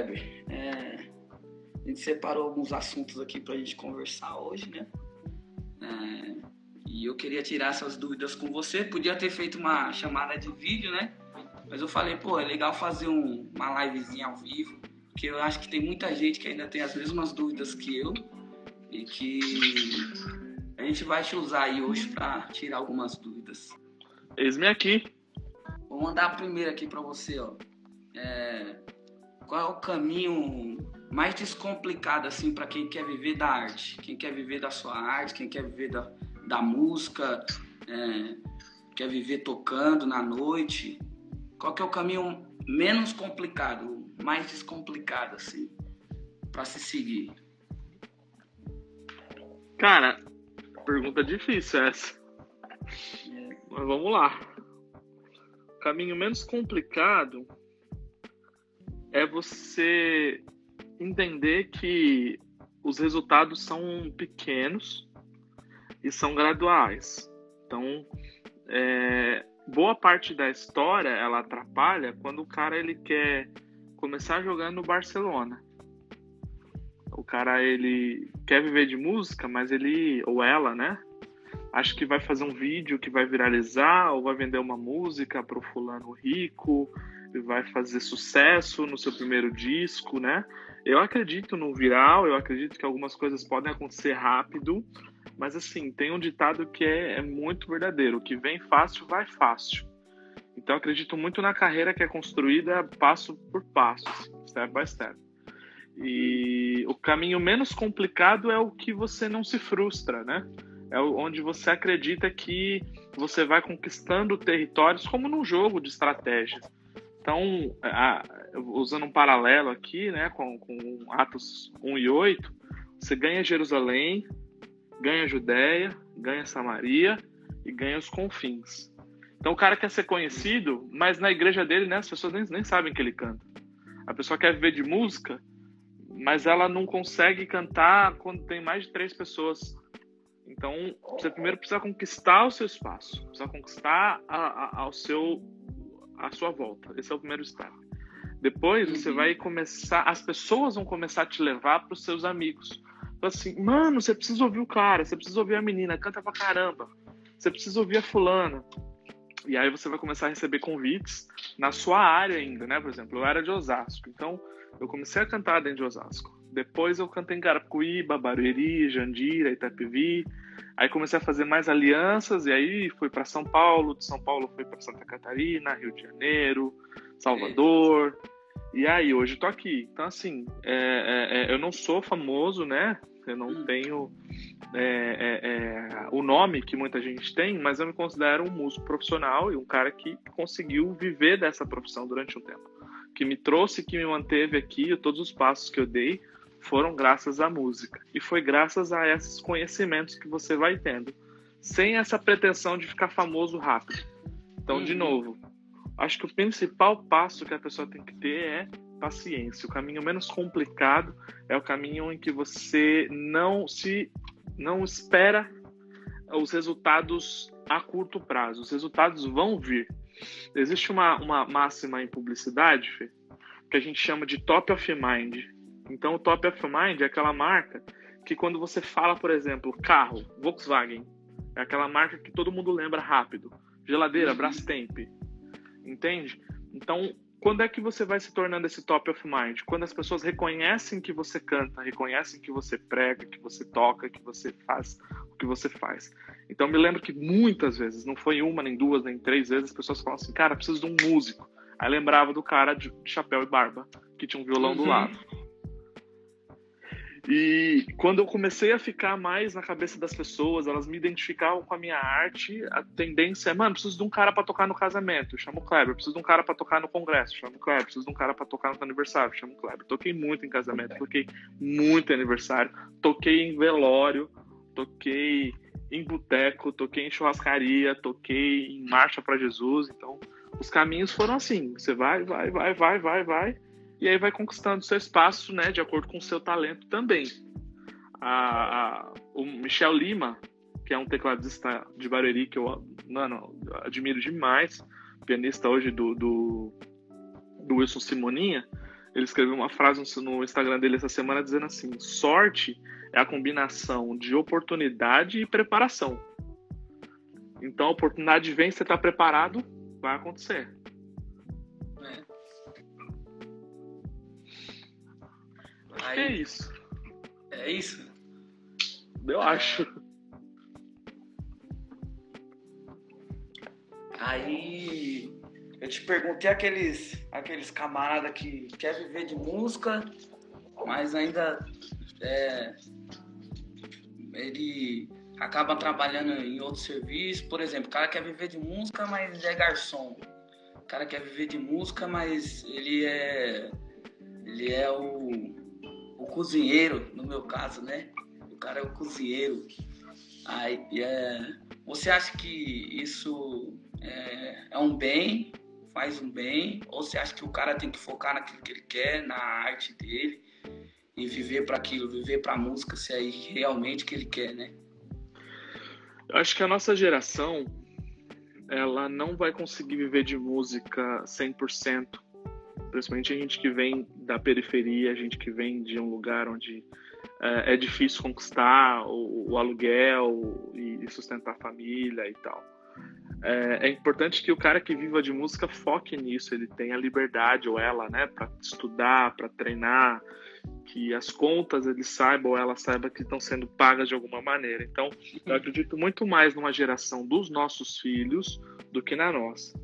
Kleber, é, a gente separou alguns assuntos aqui para a gente conversar hoje, né? É, e eu queria tirar essas dúvidas com você. Podia ter feito uma chamada de vídeo, né? Mas eu falei, pô, é legal fazer um, uma livezinha ao vivo, porque eu acho que tem muita gente que ainda tem as mesmas dúvidas que eu e que a gente vai te usar aí hoje para tirar algumas dúvidas. Eis-me aqui. Vou mandar a primeira aqui para você, ó. É, qual é o caminho mais descomplicado assim para quem quer viver da arte, quem quer viver da sua arte, quem quer viver da, da música, é, quer viver tocando na noite? Qual que é o caminho menos complicado, mais descomplicado assim para se seguir? Cara, pergunta difícil essa. É. Mas vamos lá. O caminho menos complicado é você entender que os resultados são pequenos e são graduais. Então, é, boa parte da história ela atrapalha quando o cara ele quer começar jogando no Barcelona. O cara ele quer viver de música, mas ele ou ela, né? Acha que vai fazer um vídeo que vai viralizar ou vai vender uma música para o fulano rico vai fazer sucesso no seu primeiro disco, né? Eu acredito no viral, eu acredito que algumas coisas podem acontecer rápido, mas assim, tem um ditado que é, é muito verdadeiro: o que vem fácil, vai fácil. Então, acredito muito na carreira que é construída passo por passo, assim, step by step. E o caminho menos complicado é o que você não se frustra, né? É onde você acredita que você vai conquistando territórios, como num jogo de estratégias. Então, a, usando um paralelo aqui, né, com, com Atos 1 e 8, você ganha Jerusalém, ganha Judéia, ganha Samaria e ganha os confins. Então, o cara quer ser conhecido, mas na igreja dele, né, as pessoas nem, nem sabem que ele canta. A pessoa quer viver de música, mas ela não consegue cantar quando tem mais de três pessoas. Então, você primeiro precisa conquistar o seu espaço, precisa conquistar a, a, ao seu à sua volta. Esse é o primeiro step. Depois uhum. você vai começar, as pessoas vão começar a te levar para os seus amigos. Então, assim, mano, você precisa ouvir o cara, você precisa ouvir a menina, canta pra caramba. Você precisa ouvir a fulana. E aí você vai começar a receber convites na sua área ainda, né? Por exemplo, eu era de Osasco, então eu comecei a cantar dentro de Osasco. Depois eu cantei em Carapicuíba, Barueri, Jandira, Itapevi. Aí comecei a fazer mais alianças e aí fui para São Paulo, de São Paulo fui para Santa Catarina, Rio de Janeiro, Salvador. E aí hoje tô aqui. Então assim, é, é, é, eu não sou famoso, né? Eu não hum. tenho é, é, é, o nome que muita gente tem, mas eu me considero um músico profissional e um cara que conseguiu viver dessa profissão durante um tempo, que me trouxe, que me manteve aqui, todos os passos que eu dei foram graças à música. E foi graças a esses conhecimentos que você vai tendo, sem essa pretensão de ficar famoso rápido. Então, uhum. de novo, acho que o principal passo que a pessoa tem que ter é paciência. O caminho menos complicado é o caminho em que você não se não espera os resultados a curto prazo. Os resultados vão vir. Existe uma, uma máxima em publicidade, Fê, que a gente chama de top of mind. Então, o top of mind é aquela marca que quando você fala, por exemplo, carro, Volkswagen, é aquela marca que todo mundo lembra rápido. Geladeira, uhum. Brastemp. Entende? Então, quando é que você vai se tornando esse top of mind? Quando as pessoas reconhecem que você canta, reconhecem que você prega, que você toca, que você faz o que você faz. Então, me lembro que muitas vezes, não foi uma, nem duas, nem três vezes, as pessoas falam assim, cara, preciso de um músico. Aí lembrava do cara de chapéu e barba, que tinha um violão uhum. do lado. E quando eu comecei a ficar mais na cabeça das pessoas, elas me identificavam com a minha arte, a tendência é, mano, preciso de um cara para tocar no casamento, chamo o Kleber, preciso de um cara para tocar no congresso, chamo o Kleber, preciso de um cara para tocar no aniversário, chamo o Kleber. Toquei muito em casamento, toquei muito em aniversário, toquei em velório, toquei em boteco, toquei em churrascaria, toquei em marcha para Jesus, então os caminhos foram assim, você vai, vai, vai, vai, vai, vai, e aí vai conquistando seu espaço, né, de acordo com o seu talento também. A, a, o Michel Lima, que é um tecladista de Barueri que eu, mano, admiro demais, pianista hoje do, do, do Wilson Simoninha, Ele escreveu uma frase no Instagram dele essa semana dizendo assim: sorte é a combinação de oportunidade e preparação. Então a oportunidade vem, você está preparado, vai acontecer. Aí, que é isso. É isso? Eu é... acho. Aí eu te perguntei aqueles, aqueles camaradas que quer viver de música, mas ainda é, ele acaba trabalhando em outro serviço. Por exemplo, o cara quer viver de música, mas é garçom. O cara quer viver de música, mas ele é ele é o cozinheiro, no meu caso, né? O cara é o cozinheiro. Aí, é, você acha que isso é, é um bem, faz um bem, ou você acha que o cara tem que focar naquilo que ele quer, na arte dele e viver para aquilo, viver para a música, se é realmente que ele quer, né? Eu acho que a nossa geração ela não vai conseguir viver de música 100%, principalmente a gente que vem da periferia, a gente que vem de um lugar onde é, é difícil conquistar o, o aluguel e, e sustentar a família e tal é, é, importante que o cara que viva de música foque nisso, ele tenha liberdade, ou ela, né, para estudar, para treinar, que as contas ele saiba ou ela saiba que estão sendo pagas de alguma maneira. Então, eu acredito muito mais numa geração dos nossos filhos do que na nossa.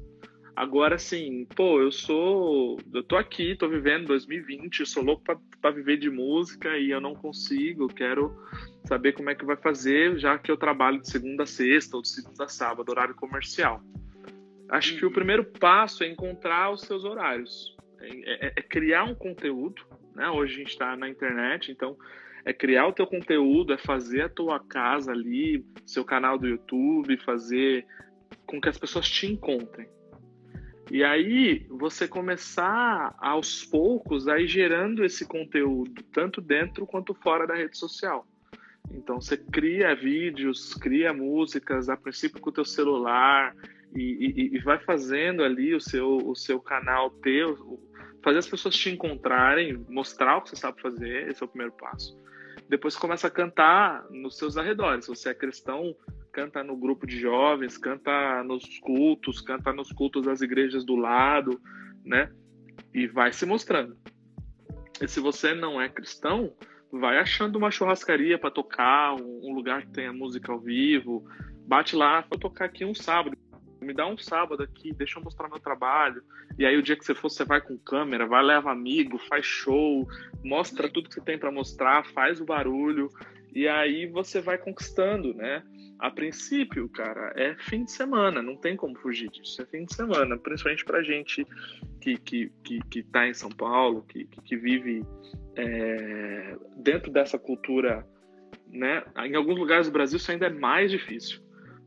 Agora, sim, pô, eu sou. Eu tô aqui, tô vivendo 2020, eu sou louco para viver de música e eu não consigo, quero saber como é que vai fazer, já que eu trabalho de segunda a sexta ou de segunda a sábado, horário comercial. Acho uhum. que o uhum. primeiro passo é encontrar os seus horários, é, é, é criar um conteúdo. Né? Hoje a gente está na internet, então é criar o teu conteúdo, é fazer a tua casa ali, seu canal do YouTube, fazer com que as pessoas te encontrem. E aí você começar aos poucos a ir gerando esse conteúdo, tanto dentro quanto fora da rede social. Então você cria vídeos, cria músicas, a princípio com o teu celular e, e, e vai fazendo ali o seu, o seu canal teu, fazer as pessoas te encontrarem, mostrar o que você sabe fazer, esse é o primeiro passo. Depois começa a cantar nos seus arredores. Se você é cristão, canta no grupo de jovens, canta nos cultos, canta nos cultos das igrejas do lado, né? E vai se mostrando. E se você não é cristão, vai achando uma churrascaria para tocar, um, lugar que tenha música ao vivo, bate lá, vou tocar aqui um sábado. Me dá um sábado aqui, deixa eu mostrar meu trabalho. E aí o dia que você for, você vai com câmera, vai leva amigo, faz show, mostra tudo que você tem para mostrar, faz o barulho e aí você vai conquistando, né? A princípio, cara, é fim de semana, não tem como fugir disso. É fim de semana, principalmente pra gente que, que, que, que tá em São Paulo, que, que, vive é, dentro dessa cultura, né? Em alguns lugares do Brasil isso ainda é mais difícil,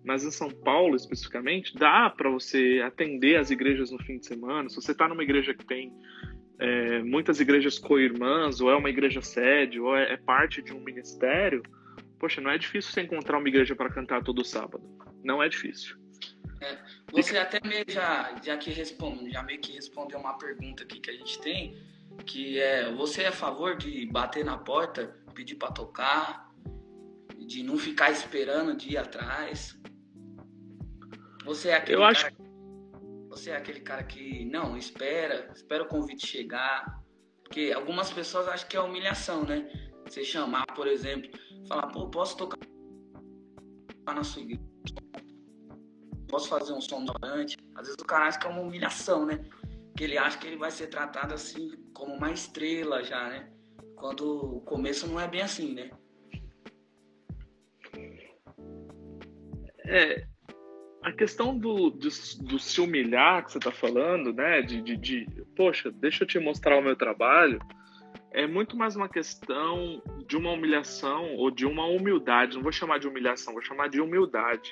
mas em São Paulo especificamente dá para você atender as igrejas no fim de semana. Se você está numa igreja que tem é, muitas igrejas co-irmãs, ou é uma igreja sede, ou é, é, parte de um ministério, poxa, não é difícil você encontrar uma igreja para cantar todo sábado. Não é difícil. É, você até meio já, já que responde, já meio que respondeu uma pergunta aqui que a gente tem que é você é a favor de bater na porta, pedir para tocar, de não ficar esperando de ir atrás. Você é aquele Eu acho... cara, você é aquele cara que não espera, espera o convite chegar, porque algumas pessoas acham que é humilhação, né? Você chamar, por exemplo, falar, pô, posso tocar na sua igreja? Posso fazer um som durante? Às vezes o cara acha que é uma humilhação, né? que ele acha que ele vai ser tratado assim como uma estrela já, né? Quando o começo não é bem assim, né? É, a questão do, do, do se humilhar que você está falando, né? De, de, de, poxa, deixa eu te mostrar o meu trabalho, é muito mais uma questão de uma humilhação ou de uma humildade. Não vou chamar de humilhação, vou chamar de humildade,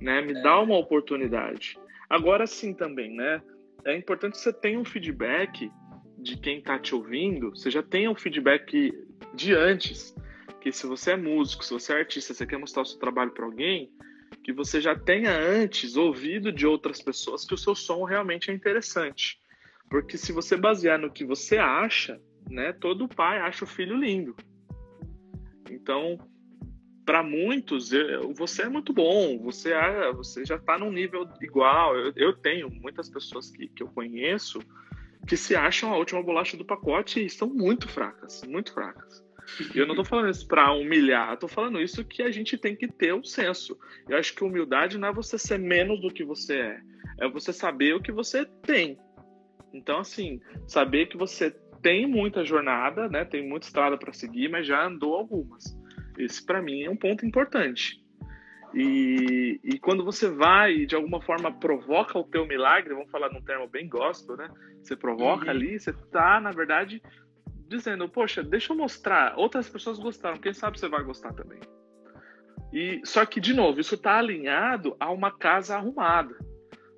né? Me é. dá uma oportunidade. Agora sim também, né? é importante que você tenha um feedback de quem está te ouvindo, você já tenha um feedback de antes, que se você é músico, se você é artista, você quer mostrar o seu trabalho para alguém, que você já tenha antes ouvido de outras pessoas que o seu som realmente é interessante. Porque se você basear no que você acha, né, todo pai acha o filho lindo. Então, para muitos, você é muito bom, você, é, você já está num nível igual. Eu, eu, tenho muitas pessoas que, que eu conheço que se acham a última bolacha do pacote e estão muito fracas, muito fracas. E eu não estou falando isso para humilhar, estou falando isso que a gente tem que ter um senso. Eu acho que humildade não é você ser menos do que você é, é você saber o que você tem. Então, assim, saber que você tem muita jornada, né? Tem muita estrada para seguir, mas já andou algumas. Esse para mim é um ponto importante. E, e, quando você vai e de alguma forma provoca o teu milagre, vamos falar num termo bem gospel, né? Você provoca uhum. ali, você tá, na verdade, dizendo, poxa, deixa eu mostrar. Outras pessoas gostaram, quem sabe você vai gostar também. E só que de novo, isso está alinhado a uma casa arrumada.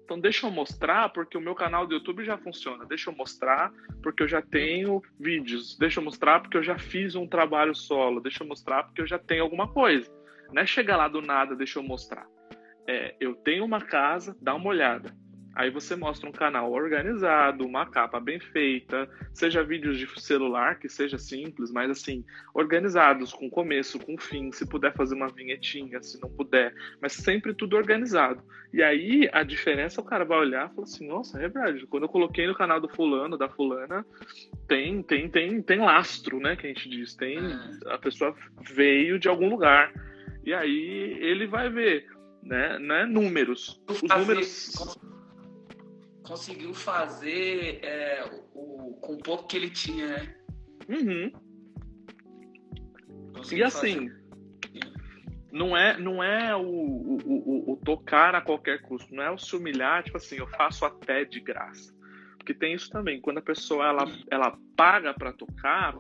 Então deixa eu mostrar porque o meu canal do YouTube já funciona. Deixa eu mostrar porque eu já tenho vídeos. Deixa eu mostrar porque eu já fiz um trabalho solo. Deixa eu mostrar porque eu já tenho alguma coisa. Não é chegar lá do nada, deixa eu mostrar. É, eu tenho uma casa, dá uma olhada. Aí você mostra um canal organizado, uma capa bem feita, seja vídeos de celular, que seja simples, mas assim, organizados, com começo, com fim, se puder fazer uma vinhetinha, se não puder, mas sempre tudo organizado. E aí a diferença o cara vai olhar e falar assim: "Nossa, é verdade, quando eu coloquei no canal do fulano, da fulana, tem tem tem tem lastro, né, que a gente diz, tem é. a pessoa veio de algum lugar". E aí ele vai ver, né, né números. Os números conseguiu fazer é, o, com o pouco que ele tinha, né? Uhum. e assim, não é, não é o, o, o, o, tocar a qualquer custo, não é o se humilhar, tipo assim, eu faço até de graça. Porque tem isso também, quando a pessoa ela, ela paga para tocar,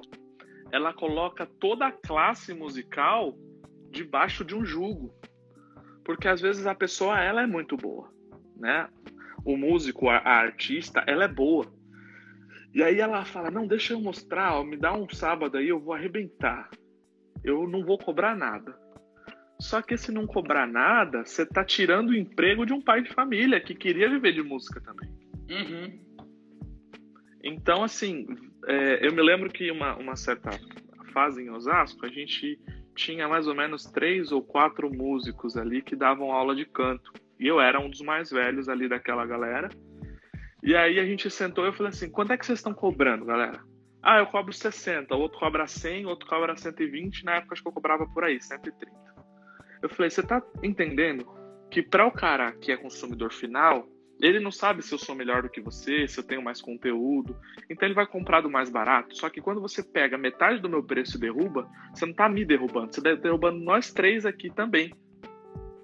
ela coloca toda a classe musical debaixo de um jugo. Porque às vezes a pessoa ela é muito boa, né? O músico, a, a, artista, ela é boa. E aí ela fala: Não, deixa eu mostrar, ó, me dá um sábado aí, eu vou arrebentar. Eu não vou cobrar nada. Só que se não cobrar nada, você tá tirando o emprego de um pai de família que queria viver de música também. Uhum. Então, assim, é, eu me lembro que uma, uma certa fase em Osasco, a gente tinha mais ou menos três ou quatro músicos ali que davam aula de canto. E eu era um dos mais velhos ali daquela galera. E aí a gente sentou e eu falei assim: quanto é que vocês estão cobrando, galera? Ah, eu cobro 60, o outro cobra 100, o outro cobra 120. Na época acho que eu cobrava por aí, 130. Eu falei: você tá entendendo que para o cara que é consumidor final, ele não sabe se eu sou melhor do que você, se eu tenho mais conteúdo. Então ele vai comprar do mais barato. Só que quando você pega metade do meu preço e derruba, você não tá me derrubando, você tá derrubando nós três aqui também.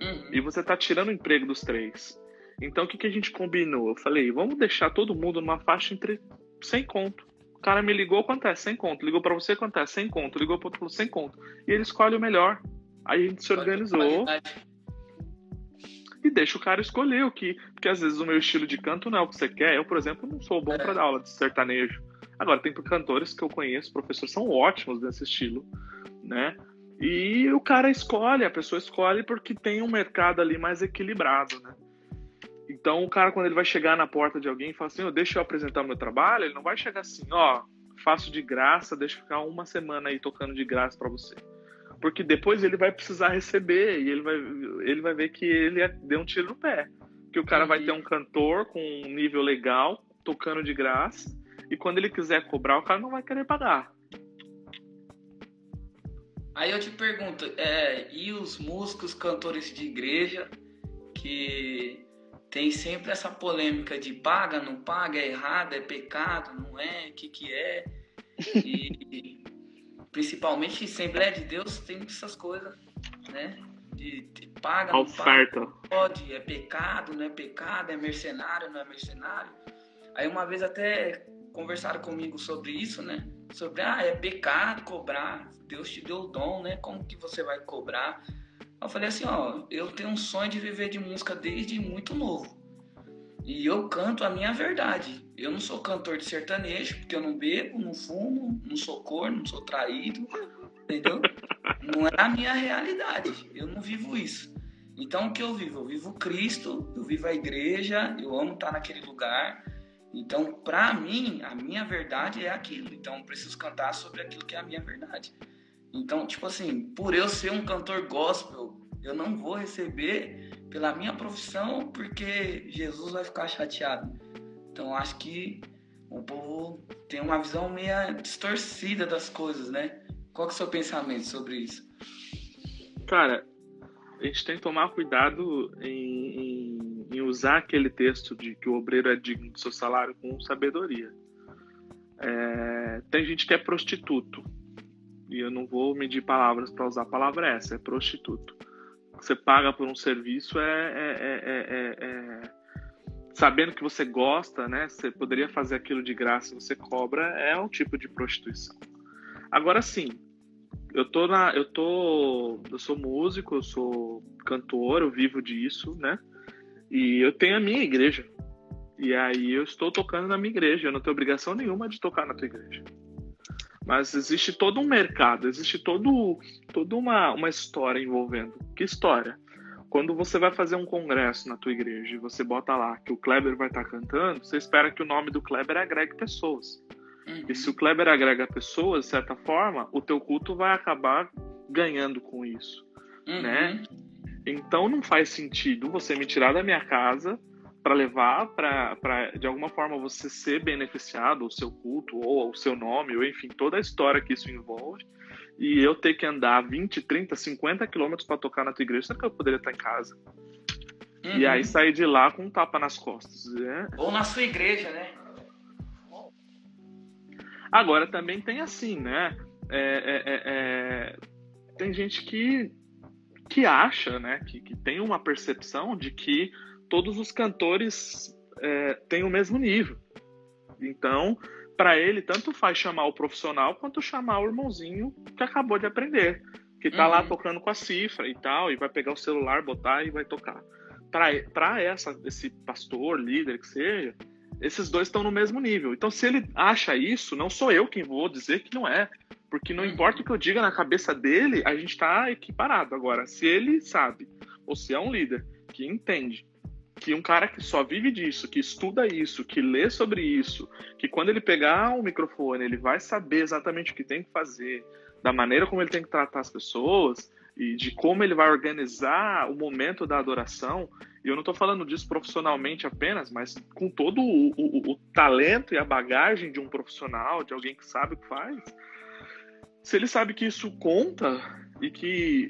Uhum. E você tá tirando o emprego dos três. Então o que, que a gente combinou? Eu falei, vamos deixar todo mundo numa faixa entre 100 conto. O cara me ligou, quanto é? 100 conto. Ligou para você, quanto é? 100 conto. Ligou para outro, falou 100 conto. E ele escolhe o melhor. Aí a gente se organizou. E deixa o cara escolher o que. Porque às vezes o meu estilo de canto não é o que você quer. Eu, por exemplo, não sou bom é. para dar aula de sertanejo. Agora, tem cantores que eu conheço, professores, são ótimos nesse estilo, né? E o cara escolhe, a pessoa escolhe porque tem um mercado ali mais equilibrado, né? Então o cara, quando ele vai chegar na porta de alguém e fala assim, oh, deixa eu apresentar o meu trabalho, ele não vai chegar assim, ó, oh, faço de graça, deixa eu ficar uma semana aí tocando de graça para você. Porque depois ele vai precisar receber e ele vai, ele vai ver que ele deu um tiro no pé. Que o cara vai ter um cantor com um nível legal, tocando de graça, e quando ele quiser cobrar, o cara não vai querer pagar. Aí eu te pergunto, é, e os músicos, cantores de igreja, que tem sempre essa polêmica de paga, não paga, é errado, é pecado, não é, o que que é? E principalmente em Assembleia de Deus tem essas coisas, né? De, de paga, não Oferta. paga, pode, é pecado, não é pecado, é mercenário, não é mercenário. Aí uma vez até conversaram comigo sobre isso, né? Sobre, ah, é pecado cobrar, Deus te deu o dom, né? Como que você vai cobrar? Eu falei assim, ó, eu tenho um sonho de viver de música desde muito novo. E eu canto a minha verdade. Eu não sou cantor de sertanejo, porque eu não bebo, não fumo, não sou corno, não sou traído, entendeu? Não é a minha realidade. Eu não vivo isso. Então o que eu vivo? Eu vivo Cristo, eu vivo a igreja, eu amo estar naquele lugar Então, para mim, a minha verdade é aquilo. Então, preciso cantar sobre aquilo que é a minha verdade. Então, tipo assim, por eu ser um cantor gospel, eu não vou receber pela minha profissão porque Jesus vai ficar chateado. Então, acho que o povo tem uma visão meio distorcida das coisas, né? Qual é o seu pensamento sobre isso? Cara, a gente tem que tomar cuidado em, em, em, usar aquele texto de que o obreiro é digno do seu salário com sabedoria. É, tem gente que é prostituto, e eu não vou medir palavras para usar a palavra essa, é prostituto. Você paga por um serviço é, é, é, sabendo que você gosta, né? Você poderia fazer aquilo de graça, você cobra, é um tipo de prostituição. Agora sim, eu tô na, eu tô, eu sou músico, eu sou cantor, eu vivo disso, né? E eu tenho a minha igreja. E aí eu estou tocando na minha igreja. Eu não tenho obrigação nenhuma de tocar na tua igreja. Mas existe todo um mercado, existe todo, toda uma, uma história envolvendo. Que história? Quando você vai fazer um congresso na tua igreja e você bota lá que o Kleber vai estar cantando, você espera que o nome do Kleber agregue pessoas. Uhum. E se o Kleber agrega pessoas, de certa forma, o teu culto vai acabar ganhando com isso, uhum. né? Então não faz sentido você me tirar da minha casa para levar para de alguma forma você ser beneficiado, o seu culto ou o seu nome, ou enfim, toda a história que isso envolve, e eu ter que andar 20, 30, 50 quilômetros para tocar na tua igreja, será que eu poderia estar em casa? Uhum. E aí sair de lá com um tapa nas costas. Né? Ou na sua igreja, né? Agora também tem assim, né? É, é, é, é, tem gente que, que acha, né? Que, que tem uma percepção de que todos os cantores é, têm o mesmo nível. Então, para ele, tanto faz chamar o profissional quanto chamar o irmãozinho que acabou de aprender, que tá uhum. lá tocando com a cifra e tal, e vai pegar o celular, botar e vai tocar. Para essa esse pastor, líder que seja, esses dois estão no mesmo nível. Então, se ele acha isso, não sou eu quem vou dizer que não é. Porque não importa o que eu diga na cabeça dele, a gente está equiparado. Agora, se ele sabe, ou se é um líder que entende que um cara que só vive disso, que estuda isso, que lê sobre isso, que quando ele pegar o um microfone, ele vai saber exatamente o que tem que fazer, da maneira como ele tem que tratar as pessoas e de como ele vai organizar o momento da adoração, e eu não estou falando disso profissionalmente apenas, mas com todo o, o, o, talento e a bagagem de um profissional, de alguém que sabe o que faz. Se ele sabe que isso conta e que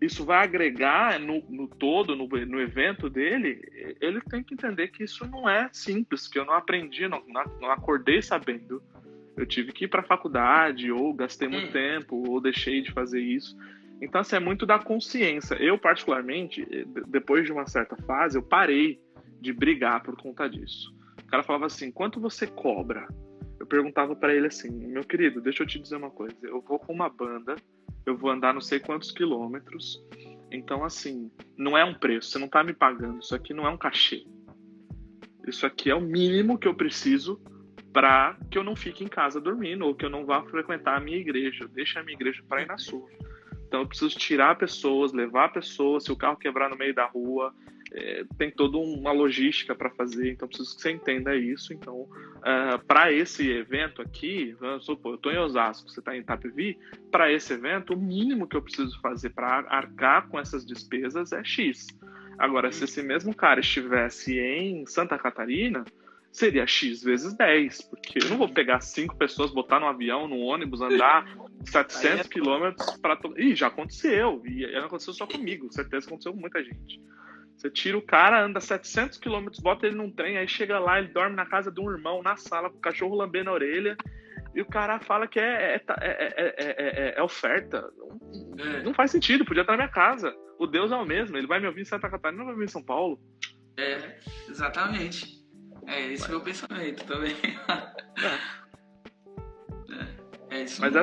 isso vai agregar no, no todo, no, no, evento dele, ele tem que entender que isso não é simples, que eu não aprendi, não, não acordei sabendo. Eu tive que ir para a faculdade, ou gastei muito hum. tempo, ou deixei de fazer isso. Então, assim, é muito da consciência. Eu, particularmente, depois de uma certa fase, eu parei de brigar por conta disso. O cara falava assim: quanto você cobra? Eu perguntava para ele assim: meu querido, deixa eu te dizer uma coisa. Eu vou com uma banda, eu vou andar não sei quantos quilômetros. Então, assim, não é um preço, você não tá me pagando. Isso aqui não é um cachê. Isso aqui é o mínimo que eu preciso para que eu não fique em casa dormindo ou que eu não vá frequentar a minha igreja. Deixa a minha igreja para ir na sua. Então eu preciso tirar pessoas, levar pessoas, se o carro quebrar no meio da rua, é, tem toda uma logística para fazer, então preciso que você entenda isso. Então, uh, é, para esse evento aqui, vamos supor, eu estou em Osasco, você está em Itapevi, para esse evento, o mínimo que eu preciso fazer para arcar com essas despesas é X. Agora, se esse mesmo cara estivesse em Santa Catarina, seria X vezes 10, porque eu não vou pegar cinco pessoas, botar no avião, no ônibus, andar 700 é quilômetros para. Ih, já aconteceu, e não aconteceu só comigo, certeza que aconteceu com muita gente. Você tira o cara, anda 700 quilômetros, bota ele num trem, aí chega lá, ele dorme na casa de um irmão, na sala, com o cachorro lambendo a orelha, e o cara fala que é, é, é, é oferta. Não, não faz sentido, podia estar na minha casa. O Deus é o mesmo, ele vai me ouvir em Santa Catarina, não vai me ouvir em São Paulo. É, exatamente. É esse é o meu pensamento também. é. é, isso Mas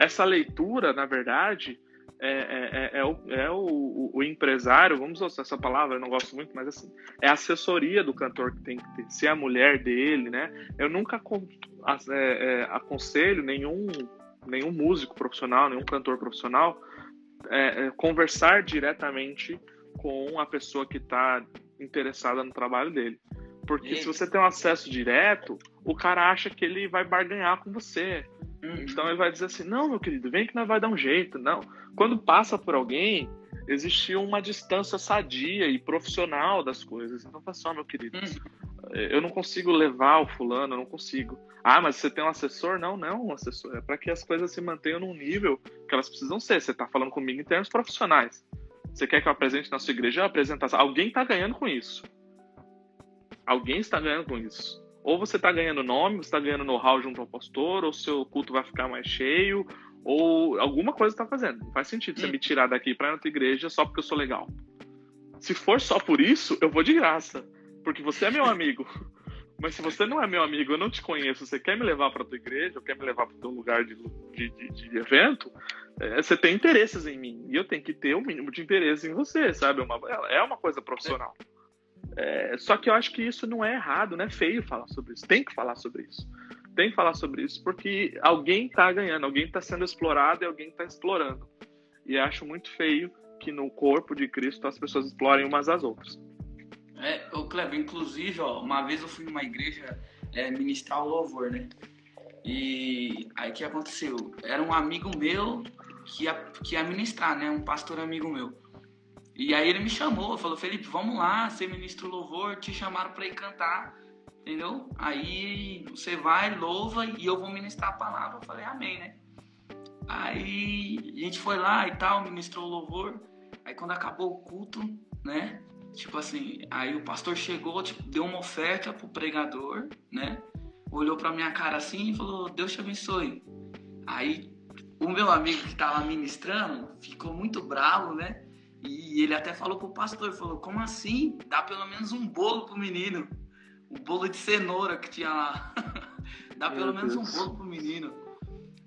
essa leitura, na verdade, é, é, é, o, é o, o, empresário, vamos usar essa palavra, eu não gosto muito, mas assim, é a assessoria do cantor que tem que ter, se é a mulher dele, né? Eu nunca é, é, aconselho nenhum, nenhum músico profissional, nenhum cantor profissional é, conversar diretamente com a pessoa que está interessada no trabalho dele Porque Eita. se você tem um acesso direto, o cara acha que ele vai barganhar com você. Uhum. Então ele vai dizer assim: não, meu querido, vem que nós vai dar um jeito. Não. Quando passa por alguém, existia uma distância sadia e profissional das coisas. Então, fala só, meu querido, uhum. eu não consigo levar o fulano, eu não consigo. Ah, mas você tem um assessor? Não, não um assessor. É para que as coisas se mantenham num nível que elas precisam ser. Você está falando comigo em termos profissionais. Você quer que eu apresente na sua igreja? Apresentar. Alguém está ganhando com isso. Alguém está ganhando com isso. Ou você está ganhando nome, você está ganhando know-how junto ao pastor, ou seu culto vai ficar mais cheio, ou alguma coisa está fazendo. Não faz sentido você me tirar daqui para outra igreja só porque eu sou legal. Se for só por isso, eu vou de graça, porque você é meu amigo. Mas se você não é meu amigo, eu não te conheço, você quer me levar para tua igreja, ou quer me levar para teu lugar de, de, de, de evento, é, você tem interesses em mim e eu tenho que ter o um mínimo de interesse em você, sabe? É uma, é uma coisa profissional. É, só que eu acho que isso não é errado, não é feio falar sobre isso. Tem que falar sobre isso. Tem que falar sobre isso porque alguém está ganhando, alguém está sendo explorado e alguém está explorando. E acho muito feio que no corpo de Cristo as pessoas explorem umas às outras. É, o Kleber, inclusive, ó, uma vez eu fui numa igreja é, ministrar o louvor, né? E aí o que aconteceu? Era um amigo meu que ia, que ia ministrar, né? Um pastor amigo meu. E aí ele me chamou, falou, Felipe, vamos lá, você ministra o louvor, te chamaram para ir cantar, entendeu? Aí você vai, louva e eu vou ministrar a palavra. Eu falei, amém, né? Aí a gente foi lá e tal, ministrou o louvor. Aí quando acabou o culto, né? Tipo assim, aí o pastor chegou, tipo, deu uma oferta pro pregador, né? Olhou pra minha cara assim e falou, Deus te abençoe. Aí o meu amigo que tava ministrando ficou muito bravo, né? E ele até falou pro pastor, falou, como assim? Dá pelo menos um bolo pro menino. O bolo de cenoura que tinha lá. Dá pelo menos Deus. um bolo pro menino.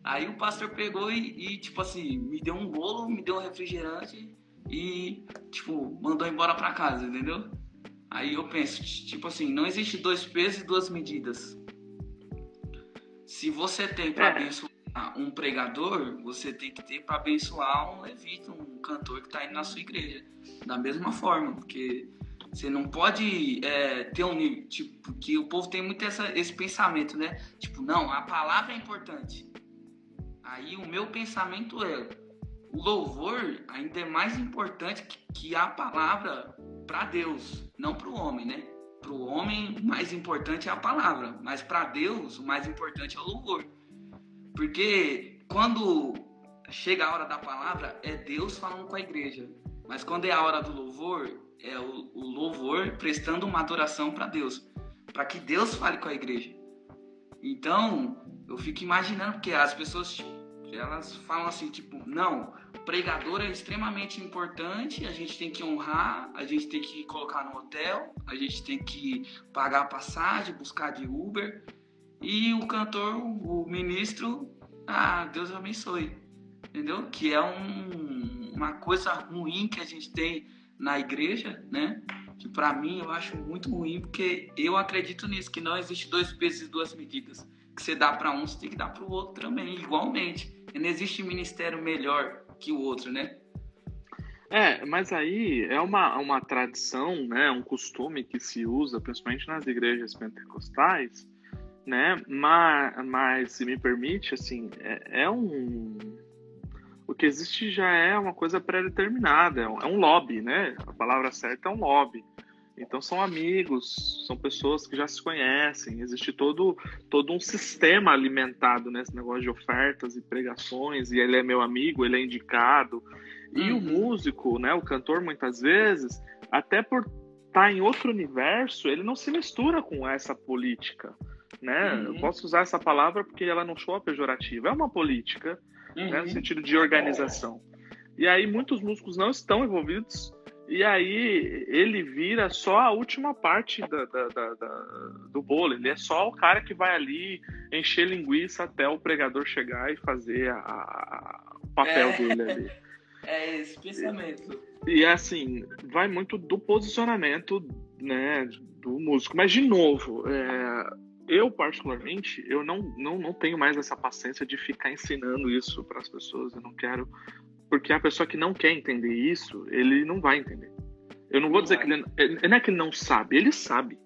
Aí o pastor pegou e, e, tipo assim, me deu um bolo, me deu um refrigerante e, tipo, mandou embora pra casa, entendeu? Aí eu penso, tipo assim, não existe dois pesos e duas medidas. Se você tem para é. Um pregador, você tem que ter para abençoar um levita, um cantor que está indo na sua igreja. Da mesma forma, porque você não pode é, ter um tipo, que o povo tem muito essa, esse pensamento, né? Tipo, não, a palavra é importante. Aí o meu pensamento é, o louvor ainda é mais importante que, que a palavra para Deus, não para o homem, né? Para o homem, o mais importante é a palavra, mas para Deus, o mais importante é o louvor. Porque quando chega a hora da palavra, é Deus falando com a igreja. Mas quando é a hora do louvor, é o, o louvor prestando uma adoração para Deus. Para que Deus fale com a igreja. Então, eu fico imaginando, porque as pessoas elas falam assim, tipo, não, pregador é extremamente importante, a gente tem que honrar, a gente tem que colocar no hotel, a gente tem que pagar a passagem, buscar de Uber. E o cantor, o ministro, ah, Deus abençoe. Entendeu? Que é um, uma coisa ruim que a gente tem na igreja, né? Que para mim eu acho muito ruim, porque eu acredito nisso, que não existe dois pesos e duas medidas. Que você dá para um, você tem que dar para o outro também, igualmente. E não existe ministério melhor que o outro, né? É, mas aí é uma, uma tradição, né, um costume que se usa, principalmente nas igrejas pentecostais, né? Mas, mas se me permite, assim, é, é um o que existe já é uma coisa pré-determinada, é um é lobby, né? A palavra certa é um lobby. Então são amigos, são pessoas que já se conhecem, existe todo, todo um sistema alimentado nesse negócio de ofertas e pregações, e ele é meu amigo, ele é indicado. E uhum. o músico, né, o cantor, muitas vezes, até por estar tá em outro universo, ele não se mistura com essa política né? Uhum. Eu posso usar essa palavra porque ela não soa pejorativa. É uma política, uhum. né, no sentido de organização. E aí muitos músicos não estão envolvidos e aí ele vira só a última parte da, da, da, da, do bolo. Ele é só o cara que vai ali encher linguiça até o pregador chegar e fazer a, a, o papel é. dele ali. É esse pensamento. E, e assim, vai muito do posicionamento né, do músico. Mas, de novo, é, eu particularmente eu não, não, não tenho mais essa paciência de ficar ensinando isso para as pessoas eu não quero porque a pessoa que não quer entender isso ele não vai entender eu não vou não dizer vai. que ele não é que ele não sabe ele sabe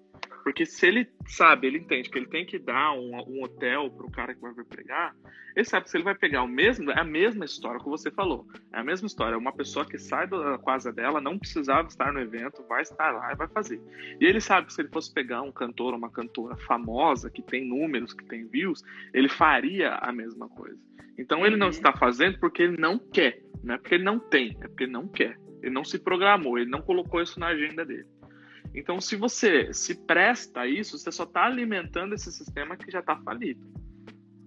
Porque se ele sabe, ele entende que ele tem que dar um, um hotel para o cara que vai vir pregar, ele sabe que se ele vai pegar o mesmo, é a mesma história que você falou. É a mesma história. Uma pessoa que sai da casa dela, não precisava estar no evento, vai estar lá e vai fazer. E ele sabe que se ele fosse pegar um cantor ou uma cantora famosa, que tem números, que tem views, ele faria a mesma coisa. Então ele não uhum. está fazendo porque ele não quer, não é porque ele não tem, é porque ele não quer. Ele não se programou, ele não colocou isso na agenda dele. Então, se você se presta a isso, você só está alimentando esse sistema que já está falido.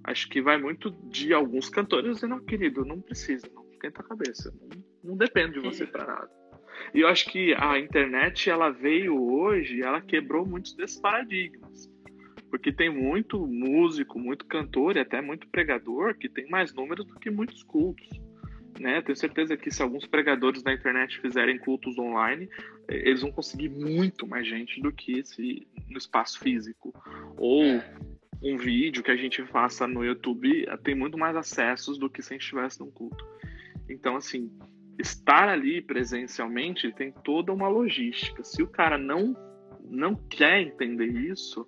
Acho que vai muito de alguns cantores dizer, não, querido, não precisa, não esquenta a cabeça, não, não depende de você para nada. E eu acho que a internet, ela veio hoje, ela quebrou muitos desses paradigmas. Porque tem muito músico, muito cantor e até muito pregador que tem mais números do que muitos cultos. Né? Tenho certeza que se alguns pregadores da internet fizerem cultos online, eles vão conseguir muito mais gente do que esse no espaço físico. Ou um vídeo que a gente faça no YouTube tem muito mais acessos do que se a gente estivesse num culto. Então, assim, estar ali presencialmente tem toda uma logística. Se o cara não não quer entender isso,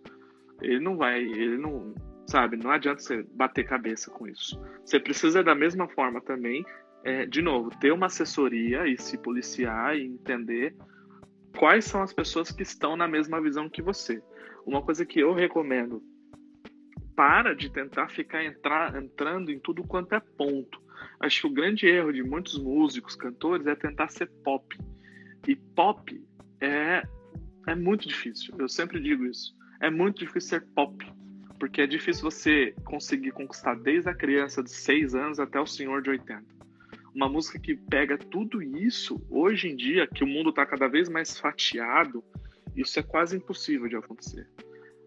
ele não vai, ele não, sabe, não adianta você bater cabeça com isso. Você precisa da mesma forma também é, de novo, ter uma assessoria e se policiar e entender quais são as pessoas que estão na mesma visão que você. Uma coisa que eu recomendo, para de tentar ficar entrar, entrando em tudo quanto é ponto. Acho que o grande erro de muitos músicos, cantores, é tentar ser pop. E pop é, é muito difícil. Eu sempre digo isso. É muito difícil ser pop. Porque é difícil você conseguir conquistar desde a criança de 6 anos até o senhor de 80 uma música que pega tudo isso, hoje em dia, que o mundo está cada vez mais fatiado, isso é quase impossível de acontecer.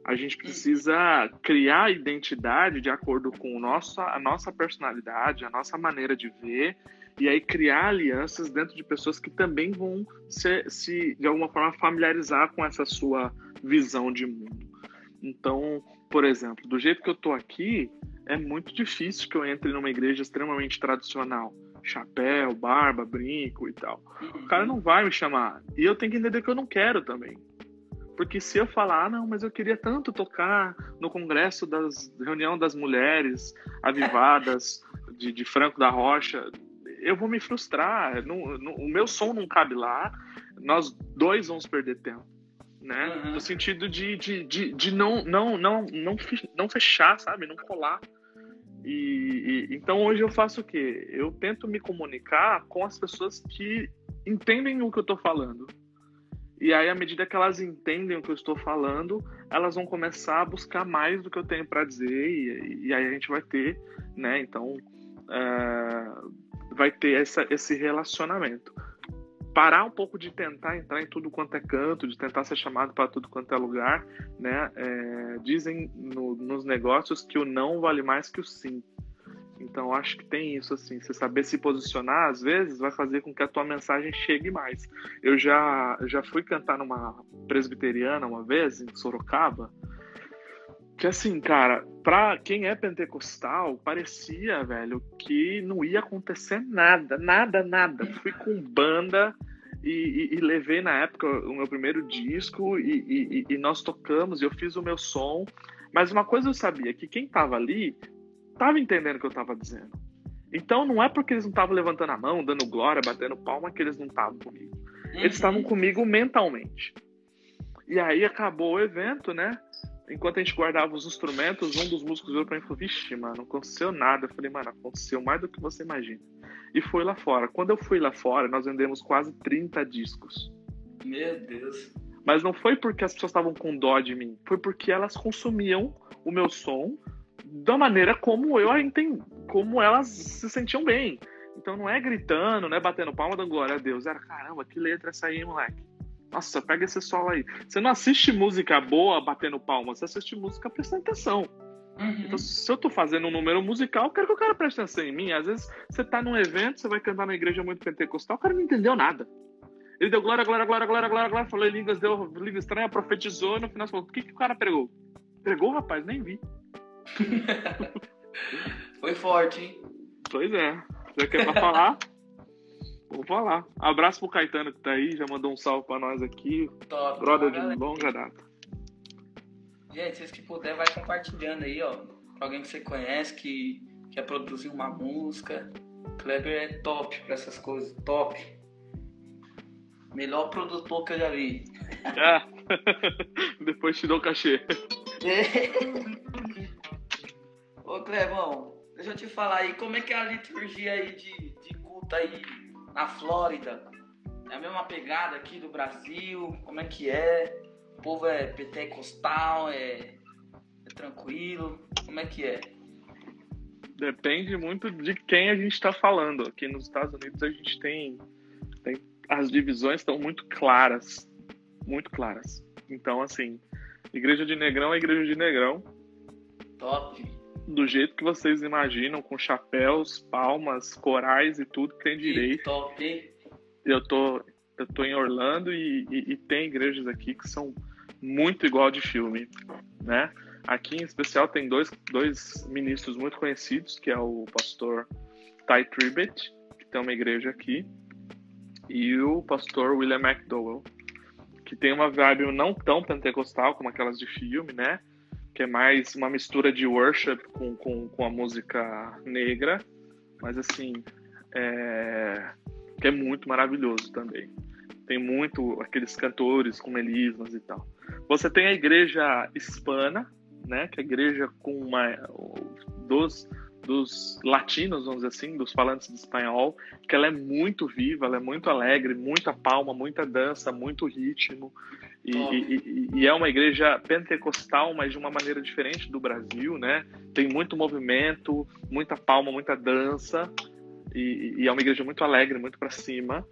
A gente precisa criar identidade de acordo com o nosso, a nossa personalidade, a nossa maneira de ver, e aí criar alianças dentro de pessoas que também vão se, se de alguma forma, familiarizar com essa sua visão de mundo. Então, por exemplo, do jeito que eu estou aqui, é muito difícil que eu entre numa igreja extremamente tradicional chapéu, barba, brinco e tal. O cara não vai me chamar. E eu tenho que entender que eu não quero também. Porque se eu falar, ah, não, mas eu queria tanto tocar no congresso das reunião das mulheres avivadas de, de Franco da Rocha, eu vou me frustrar. Não, não, o meu som não cabe lá. Nós dois vamos perder tempo, né? Uhum. No sentido de, de, de, de não, não, não, não, não fechar, sabe? Não colar. E, e, então hoje eu faço o quê? Eu tento me comunicar com as pessoas que entendem o que eu estou falando. E aí, à medida que elas entendem o que eu estou falando, elas vão começar a buscar mais do que eu tenho para dizer, e, e, aí a gente vai ter, né? Então, é, vai ter essa, esse relacionamento parar um pouco de tentar entrar em tudo quanto é canto, de tentar ser chamado para tudo quanto é lugar, né? É, dizem no, nos negócios que o não vale mais que o sim. Então acho que tem isso assim, você saber se posicionar às vezes vai fazer com que a tua mensagem chegue mais. Eu já já fui cantar numa presbiteriana uma vez em Sorocaba, que assim, cara, pra quem é pentecostal, parecia, velho, que não ia acontecer nada, nada, nada. Fui com banda e, e, e levei na época o meu primeiro disco e, e, nós tocamos, eu fiz o meu som. Mas uma coisa eu sabia, que quem tava ali tava entendendo o que eu tava dizendo. Então não é porque eles não estavam levantando a mão, dando glória, batendo palma, que eles não estavam comigo. Eles uhum. estavam comigo mentalmente. E aí acabou o evento, né? Enquanto a gente guardava os instrumentos, um dos músicos veio pra mim e falou: Vixe, mano, não aconteceu nada. Eu falei, mano, aconteceu mais do que você imagina. E foi lá fora. Quando eu fui lá fora, nós vendemos quase 30 discos. Meu Deus. Mas não foi porque as pessoas estavam com dó de mim, foi porque elas consumiam o meu som da maneira como eu entendi, como elas se sentiam bem. Então não é gritando, não é batendo palma dando glória a Deus. Era, caramba, que letra essa aí, moleque. Nossa, pega esse solo aí. Você não assiste música boa batendo palmas, você assiste música prestando atenção. Uhum. Então, se eu tô fazendo um número musical, eu quero que o cara preste atenção em mim. Às vezes, você tá num evento, você vai cantar na igreja muito pentecostal, o cara não entendeu nada. Ele deu glória, glória, glória, glória, glória, glória, falou em línguas, deu língua estranha, profetizou, e no final falou, o que, que o cara pregou? Pregou, rapaz? Nem vi. Foi forte, hein? Pois é. Já quer pra falar? Vou falar. Abraço pro Caetano que tá aí, já mandou um salve pra nós aqui. Top, Brother de longa data. Gente, vocês que puder, vai compartilhando aí, ó. Pra alguém que você conhece, que quer produzir uma música. Kleber é top pra essas coisas, top. Melhor produtor que eu já vi. Ah, depois te dou o cachê. Ô Clebão, deixa eu te falar aí, como é que é a liturgia aí de, de culto aí na Flórida? É a mesma pegada aqui do Brasil? Como é que é? O povo é pentecostal, é, é tranquilo? Como é que é? Depende muito de quem a gente está falando. Aqui nos Estados Unidos a gente tem, tem as divisões estão muito claras, muito claras. Então assim, igreja de negrão é igreja de negrão. Top. Do jeito que vocês imaginam, com chapéus, palmas, corais e tudo que tem direito. top. Eu tô, eu tô em Orlando e, e, e tem igrejas aqui que são muito igual de filme, né? Aqui em especial tem dois, dois ministros muito conhecidos, que é o pastor Ty Tribbett, que tem uma igreja aqui, e o pastor William McDowell, que tem uma vibe não tão pentecostal como aquelas de filme, né? Que é mais uma mistura de worship com, com, com a música negra, mas assim, é... que é muito maravilhoso também. Tem muito aqueles cantores com melismas e tal. Você tem a igreja hispana, né? Que é a igreja com uma dos dos latinos, vamos dizer assim, dos falantes de espanhol, que ela é muito viva, ela é muito alegre, muita palma, muita dança, muito ritmo. E, e, e, é uma igreja pentecostal, mas de uma maneira diferente do Brasil, né? Tem muito movimento, muita palma, muita dança. E, e é uma igreja muito alegre, muito para cima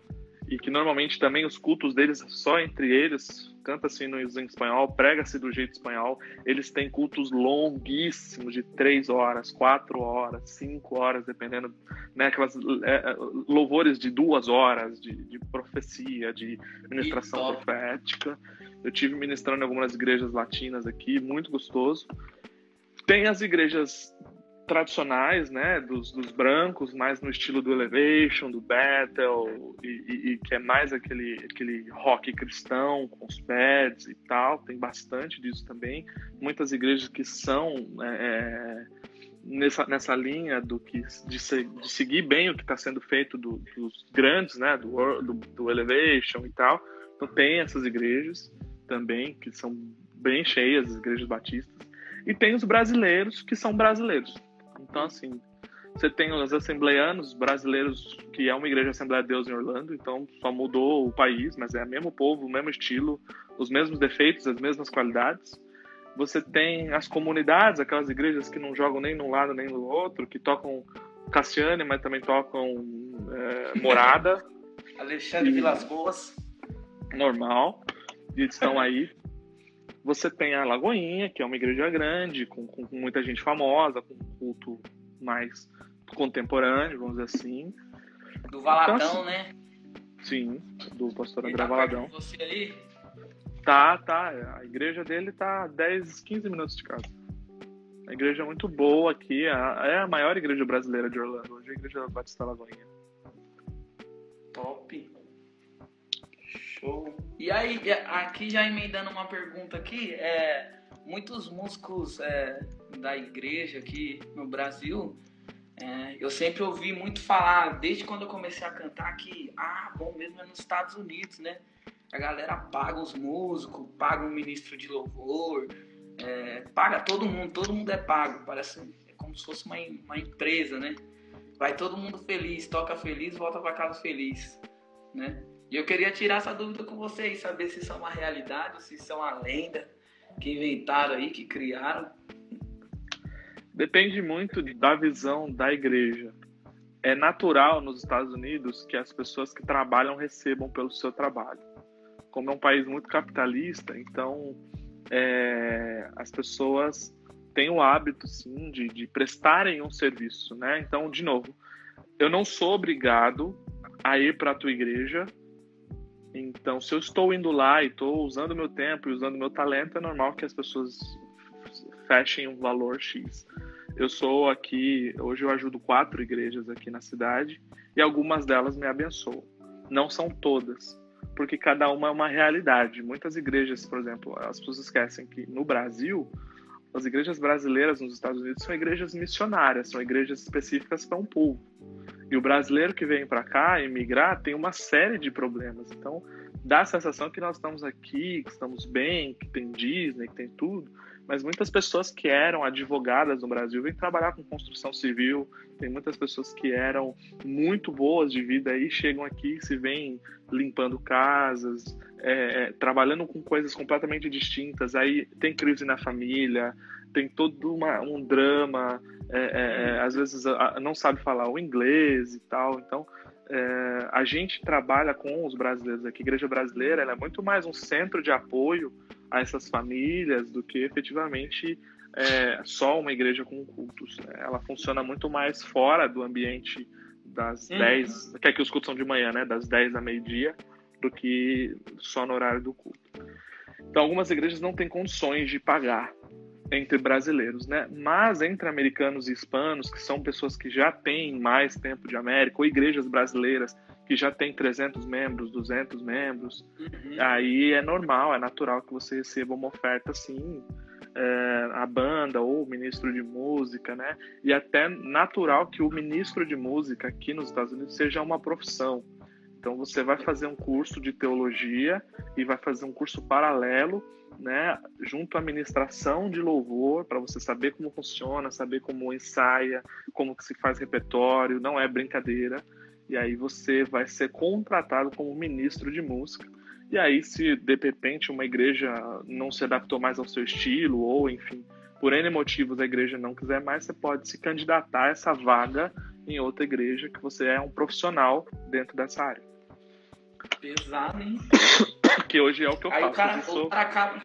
e que normalmente também os cultos deles só entre eles, canta-se no em espanhol, prega-se do jeito espanhol, eles têm cultos longuíssimos de três horas, quatro horas, cinco horas, dependendo, né, aquelas é, é louvores de duas horas de, de profecia, de ministração profética. Eu tive ministrando em algumas igrejas latinas aqui, muito gostoso. Tem as igrejas tradicionais, né, dos, dos, brancos, mais no estilo do Elevation, do Battle, e, e, e, que é mais aquele, aquele rock cristão com os pads e tal, tem bastante disso também. Muitas igrejas que são é, é nessa, nessa linha do que de, de seguir bem o que está sendo feito do, dos grandes, né, do, do, do Elevation e tal. Então tem essas igrejas também que são bem cheias, as igrejas batistas. E tem os brasileiros que são brasileiros então, assim, você tem os assembleanos brasileiros, que é uma igreja Assembleia de Deus em Orlando, então só mudou o país, mas é o mesmo povo, o mesmo estilo, os mesmos defeitos, as mesmas qualidades. Você tem as comunidades, aquelas igrejas que não jogam nem num lado nem no outro, que tocam Cassiane, mas também tocam é, Morada. Alexandre e... Vilas Boas. Normal. E estão aí você tem a Lagoinha, que é uma igreja grande, com, com muita gente famosa, com um culto mais contemporâneo, vamos dizer assim. Do Valadão, então, assim, né? Sim, do pastor André tá Valadão. Você aí? Tá, tá. A igreja dele tá 10, 15 minutos de casa. A igreja é muito boa aqui. É a maior igreja brasileira de Orlando. Hoje é a igreja Batista Lagoinha. Top. Show. E aí, aqui já emendando uma pergunta aqui, é, muitos músicos é, da igreja aqui no Brasil, é, eu sempre ouvi muito falar, desde quando eu comecei a cantar, que, ah, bom mesmo é nos Estados Unidos, né? A galera paga os músicos, paga o ministro de louvor, é, paga todo mundo, todo mundo é pago, parece é como se fosse uma, uma empresa, né? Vai todo mundo feliz, toca feliz, volta para casa feliz, né? E eu queria tirar essa dúvida com vocês, saber se isso é uma realidade, se isso é uma lenda que inventaram aí, que criaram. Depende muito da visão da igreja. É natural nos Estados Unidos que as pessoas que trabalham recebam pelo seu trabalho. Como é um país muito capitalista, então é, as pessoas têm o hábito, sim, de, de prestarem um serviço, né? Então, de novo, eu não sou obrigado a ir para a tua igreja então, se eu estou indo lá e estou usando meu tempo e usando meu talento, é normal que as pessoas fechem um valor X. Eu sou aqui, hoje eu ajudo quatro igrejas aqui na cidade e algumas delas me abençoam. Não são todas, porque cada uma é uma realidade. Muitas igrejas, por exemplo, as pessoas esquecem que no Brasil, as igrejas brasileiras nos Estados Unidos são igrejas missionárias, são igrejas específicas para um povo. E o brasileiro que vem para cá emigrar tem uma série de problemas. Então, dá a sensação que nós estamos aqui, que estamos bem, que tem Disney, que tem tudo, mas muitas pessoas que eram advogadas no Brasil vêm trabalhar com construção civil, tem muitas pessoas que eram muito boas de vida e chegam aqui e se vêm limpando casas, é, é, trabalhando com coisas completamente distintas, aí tem crise na família, tem todo uma, um drama, é, é, é às vezes não sabe falar o inglês e tal, então é, a gente trabalha com os brasileiros aqui. A Igreja Brasileira é muito mais um centro de apoio a essas famílias do que efetivamente é, só uma igreja com cultos. Né? Ela funciona muito mais fora do ambiente das uhum. 10, que aqui os cultos são de manhã, né? Das 10 a meio-dia, do que só no horário do culto. Então, algumas igrejas não têm condições de pagar entre brasileiros, né? Mas entre americanos e hispanos, que são pessoas que já têm mais tempo de América, ou igrejas brasileiras que já têm 300 membros, 200 membros, uhum. aí é normal, é natural que você receba uma oferta assim, é, a banda ou o ministro de música, né? E até natural que o ministro de música aqui nos Estados Unidos seja uma profissão. Então você vai fazer um curso de teologia e vai fazer um curso paralelo né, junto à administração de louvor, para você saber como funciona, saber como ensaia, como que se faz repertório, não é brincadeira. E aí você vai ser contratado como ministro de música. E aí, se de repente uma igreja não se adaptou mais ao seu estilo, ou enfim, por N motivos a igreja não quiser mais, você pode se candidatar a essa vaga em outra igreja, que você é um profissional dentro dessa área. Pesado, hein? que hoje é o que eu Aí faço. O cara, hoje, eu sou... cara acaba...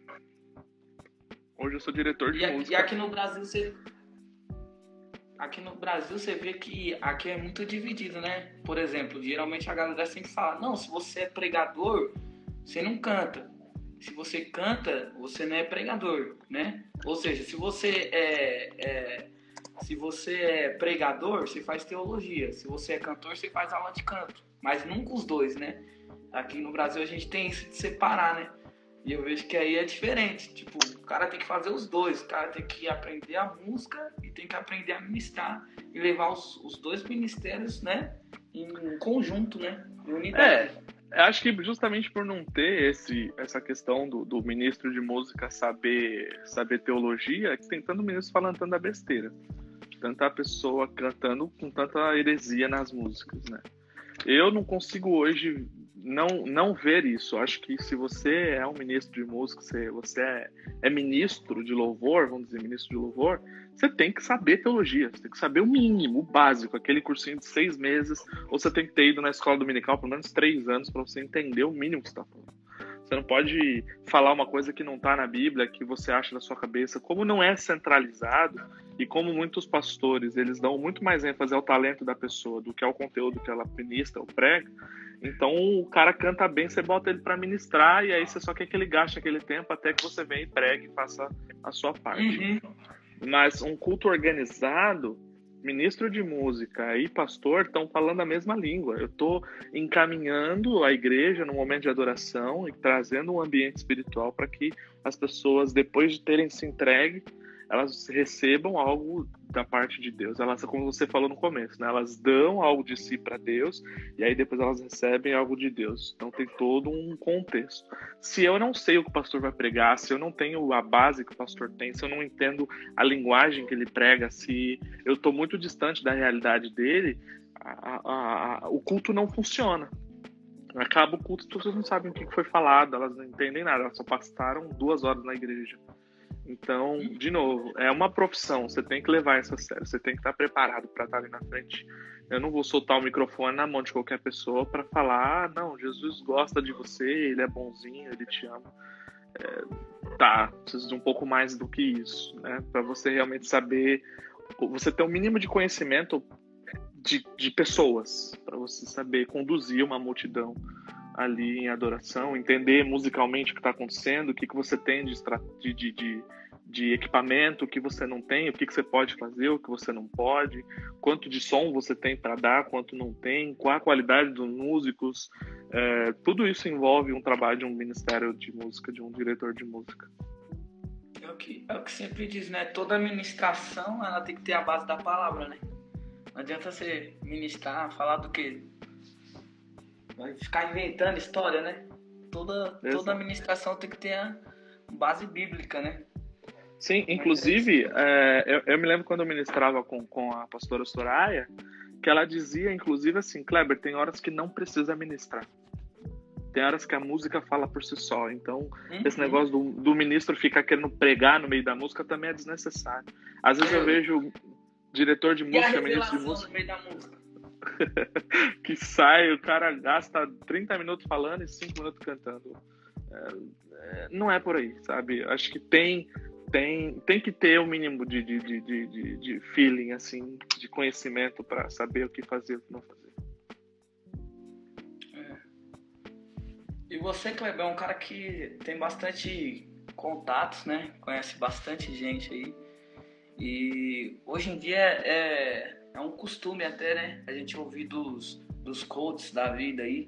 hoje eu sou diretor de e, música. E aqui no Brasil você. Aqui no Brasil você vê que aqui é muito dividido, né? Por exemplo, geralmente a galera sempre fala, não, se você é pregador, você não canta. Se você canta, você não é pregador, né? Ou seja, se você é, é se você é pregador, você faz teologia. Se você é cantor, você faz aula de canto. Mas nunca os dois, né? Aqui no Brasil a gente tem isso de separar, né? E eu vejo que aí é diferente. Tipo, o cara tem que fazer os dois. O cara tem que aprender a música e tem que aprender a ministrar e levar os, os dois ministérios, né? Em conjunto, né? Em unidade. É, acho que justamente por não ter esse, essa questão do, do ministro de música saber, saber teologia, é que tem tanto ministro falando tanta besteira. Tanta pessoa cantando com tanta heresia nas músicas, né? Eu não consigo hoje não, não ver isso. Acho que se você é um ministro de música, você, você é, é, ministro de louvor, vamos dizer, ministro de louvor, você tem que saber teologia, você tem que saber o mínimo, o básico, aquele cursinho de seis meses, ou você tem que ter ido na escola dominical pelo menos três anos para você entender o mínimo que você está falando. Você não pode falar uma coisa que não está na Bíblia, que você acha na sua cabeça. Como não é centralizado e como muitos pastores eles dão muito mais ênfase ao talento da pessoa do que ao conteúdo que ela ministra ou prega, então o cara canta bem, você bota ele para ministrar e aí você só quer que ele gaste aquele tempo até que você venha e pregue e faça a sua parte. Uhum. Mas um culto organizado, ministro de música e pastor estão falando a mesma língua. Eu estou encaminhando a igreja no momento de adoração e trazendo um ambiente espiritual para que as pessoas, depois de terem se entregue, elas recebam algo da parte de Deus. Elas, como você falou no começo, né? elas dão algo de si para Deus e aí depois elas recebem algo de Deus. Então tem todo um contexto. Se eu não sei o que o pastor vai pregar, se eu não tenho a base que o pastor tem, se eu não entendo a linguagem que ele prega, se eu estou muito distante da realidade dele, a, a, a, o culto não funciona. Acaba o culto, as pessoas não sabem o que foi falado, elas não entendem nada, elas só passaram duas horas na igreja. Então, de novo, é uma profissão, você tem que levar isso a sério, você tem que estar preparado para estar ali na frente. Eu não vou soltar o microfone na mão de qualquer pessoa para falar, ah, não, Jesus gosta de você, ele é bonzinho, ele te ama. É, tá, precisa de um pouco mais do que isso, né? Para você realmente saber, você ter um mínimo de conhecimento de, de pessoas, para você saber conduzir uma multidão ali em adoração, entender musicalmente o que está acontecendo, o que, que você tem de, de, de, de equipamento, o que você não tem, o que, que você pode fazer, o que você não pode, quanto de som você tem para dar, quanto não tem, qual a qualidade dos músicos. É, tudo isso envolve um trabalho de um ministério de música, de um diretor de música. É o que, é o que sempre diz, né? Toda ministração ela tem que ter a base da palavra, né? Não adianta você ministrar, falar do que? Vai ficar inventando história, né? Toda, toda administração tem que ter a base bíblica, né? Sim, inclusive, é, eu, eu, me lembro quando eu ministrava com, com a pastora Soraya, que ela dizia, inclusive, assim, Kleber, tem horas que não precisa ministrar. Tem horas que a música fala por si só. Então, uhum. esse negócio do, do, ministro ficar querendo pregar no meio da música também é desnecessário. Às vezes eu vejo diretor de música, ministro de música. No meio da música? que sai, o cara gasta 30 minutos falando e 5 minutos cantando. É, é, não é por aí, sabe? Acho que tem tem, tem que ter o um mínimo de, de, de, de, de feeling, assim, de conhecimento para saber o que fazer e o que não fazer. É. E você, Kleber, é um cara que tem bastante contatos, né? Conhece bastante gente aí. E hoje em dia é, é um costume até, né? A gente ouvir dos, dos coaches da vida aí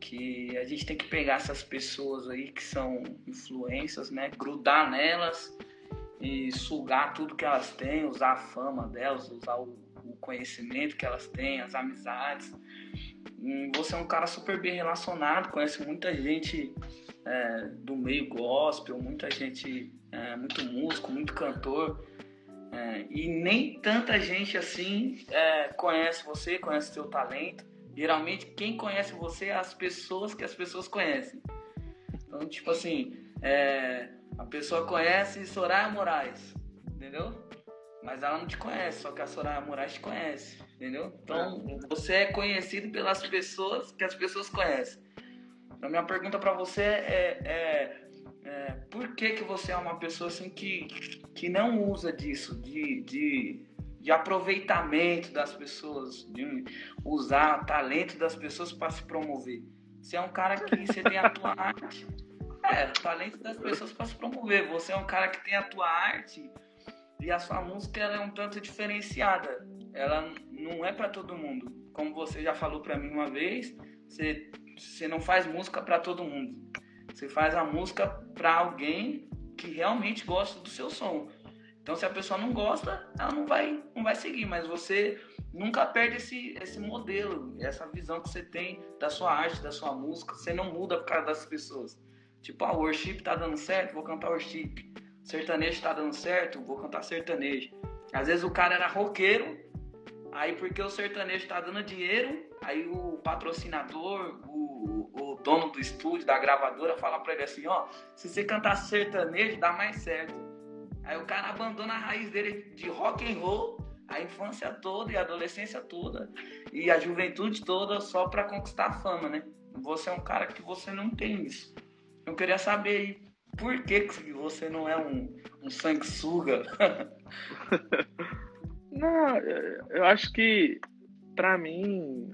que a gente tem que pegar essas pessoas aí que são influências, né? Grudar nelas e sugar tudo que elas têm, usar a fama delas, usar o, o conhecimento que elas têm, as amizades. E você é um cara super bem relacionado, conhece muita gente é, do meio gospel, muita gente, é, muito músico, muito cantor. É, e nem tanta gente assim é, conhece você, conhece seu talento. Geralmente, quem conhece você é as pessoas que as pessoas conhecem. Então, tipo assim, é, a pessoa conhece Soraya Moraes, entendeu? Mas ela não te conhece, só que a Soraya Moraes te conhece, entendeu? Então, você é conhecido pelas pessoas que as pessoas conhecem. Então, minha pergunta para você é, é, por que que você é uma pessoa assim que, que não usa disso, de, de de aproveitamento das pessoas, de usar o talento das pessoas para se promover. Você é um cara que você tem a tua arte. É, o talento das pessoas para se promover. Você é um cara que tem a tua arte e a sua música ela é um tanto diferenciada. Ela não é para todo mundo. Como você já falou para mim uma vez, você, você não faz música para todo mundo. Você faz a música para alguém que realmente gosta do seu som. Então, se a pessoa não gosta, ela não vai, não vai seguir, mas você nunca perde esse, esse modelo, essa visão que você tem da sua arte, da sua música. Você não muda por causa das pessoas. Tipo, ah, worship tá dando certo, vou cantar worship. Sertanejo tá dando certo, vou cantar sertanejo. Às vezes o cara era roqueiro, aí porque o sertanejo tá dando dinheiro, aí o patrocinador, o, o dono do estúdio, da gravadora, fala pra ele assim, ó, se você cantar sertanejo, dá mais certo. Aí o cara abandona a raiz dele de rock and roll, a infância toda e a adolescência toda e a juventude toda só para conquistar a fama, né? Você é um cara que você não tem isso. Eu queria saber aí, por que, que você não é um, um sanguessuga? não, eu acho que para mim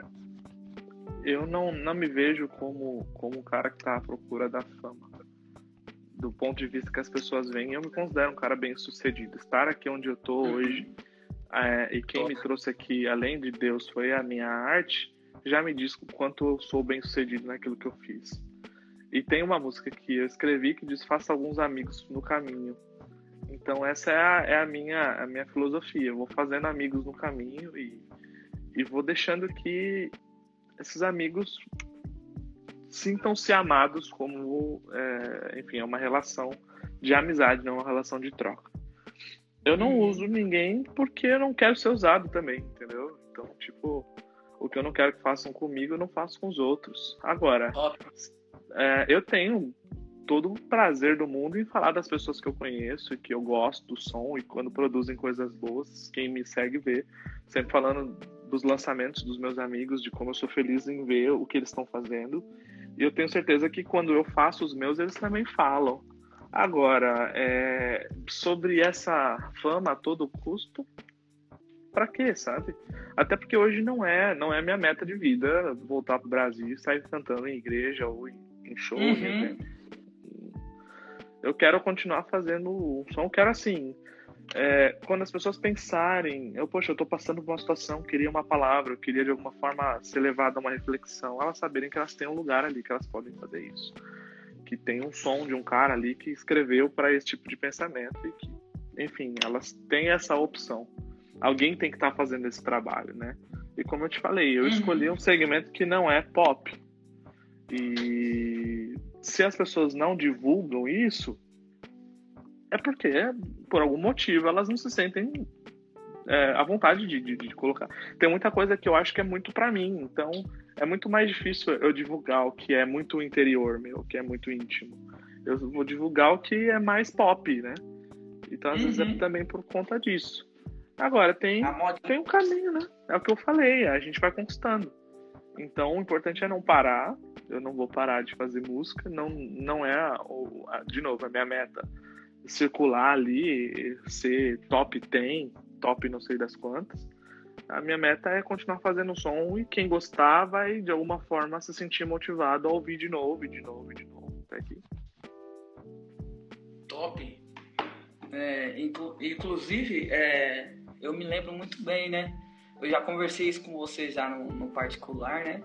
eu não, não me vejo como como um cara que tá à procura da fama do ponto de vista que as pessoas veem, eu me considero um cara bem sucedido. Estar aqui onde eu tô uhum. hoje é, e quem me trouxe aqui, além de Deus, foi a minha arte, já me diz o quanto eu sou bem sucedido naquilo que eu fiz. E tem uma música que eu escrevi que diz: Faça alguns amigos no caminho. Então, essa é a, é a minha, a minha filosofia. Eu vou fazendo amigos no caminho e, e vou deixando que esses amigos sintam-se amados como, é, enfim, é uma relação de amizade, não uma relação de troca. Eu não uhum. uso ninguém porque eu não quero ser usado também, entendeu? Então, tipo, o que eu não quero que façam comigo, eu não faço com os outros. Agora, é, eu tenho todo o prazer do mundo em falar das pessoas que eu conheço e que eu gosto do som e quando produzem coisas boas, quem me segue vê, sempre falando dos lançamentos dos meus amigos, de como eu sou feliz em ver o que eles estão fazendo e eu tenho certeza que quando eu faço os meus, eles também falam. Agora, é, sobre essa fama a todo custo, para quê, sabe? Até porque hoje não é, não é minha meta de vida voltar pro Brasil e sair cantando em igreja ou em, em show, uhum. Eu quero continuar fazendo um som, quero assim, é, quando as pessoas pensarem, eu, poxa, eu tô passando por uma situação, queria uma palavra, eu queria de alguma forma ser levada a uma reflexão, elas saberem que elas têm um lugar ali, que elas podem fazer isso. Que tem um som de um cara ali que escreveu para esse tipo de pensamento e que, enfim, elas têm essa opção. Alguém tem que estar tá fazendo esse trabalho, né? E como eu te falei, eu uhum. escolhi um segmento que não é pop. E se as pessoas não divulgam isso, é porque, por algum motivo, elas não se sentem é, à vontade de, de, de, colocar. Tem muita coisa que eu acho que é muito para mim, então é muito mais difícil eu divulgar o que é muito interior meu, o que é muito íntimo. Eu vou divulgar o que é mais pop, né? Então, às uhum. vezes, é uhum. também por conta disso. Agora, tem, tem um caminho, né? É o que eu falei, a gente vai conquistando. Então, o importante é não parar. Eu não vou parar de fazer música. Não, não é, de novo, a minha meta circular ali, ser top 10, top não sei das quantas. A minha meta é continuar fazendo som e quem gostar vai de alguma forma se sentir motivado a ouvir de novo, de novo, de novo. Até aqui. Top. É, inclu inclusive, é, eu me lembro muito bem, né? Eu já conversei isso com você já no, no particular, né?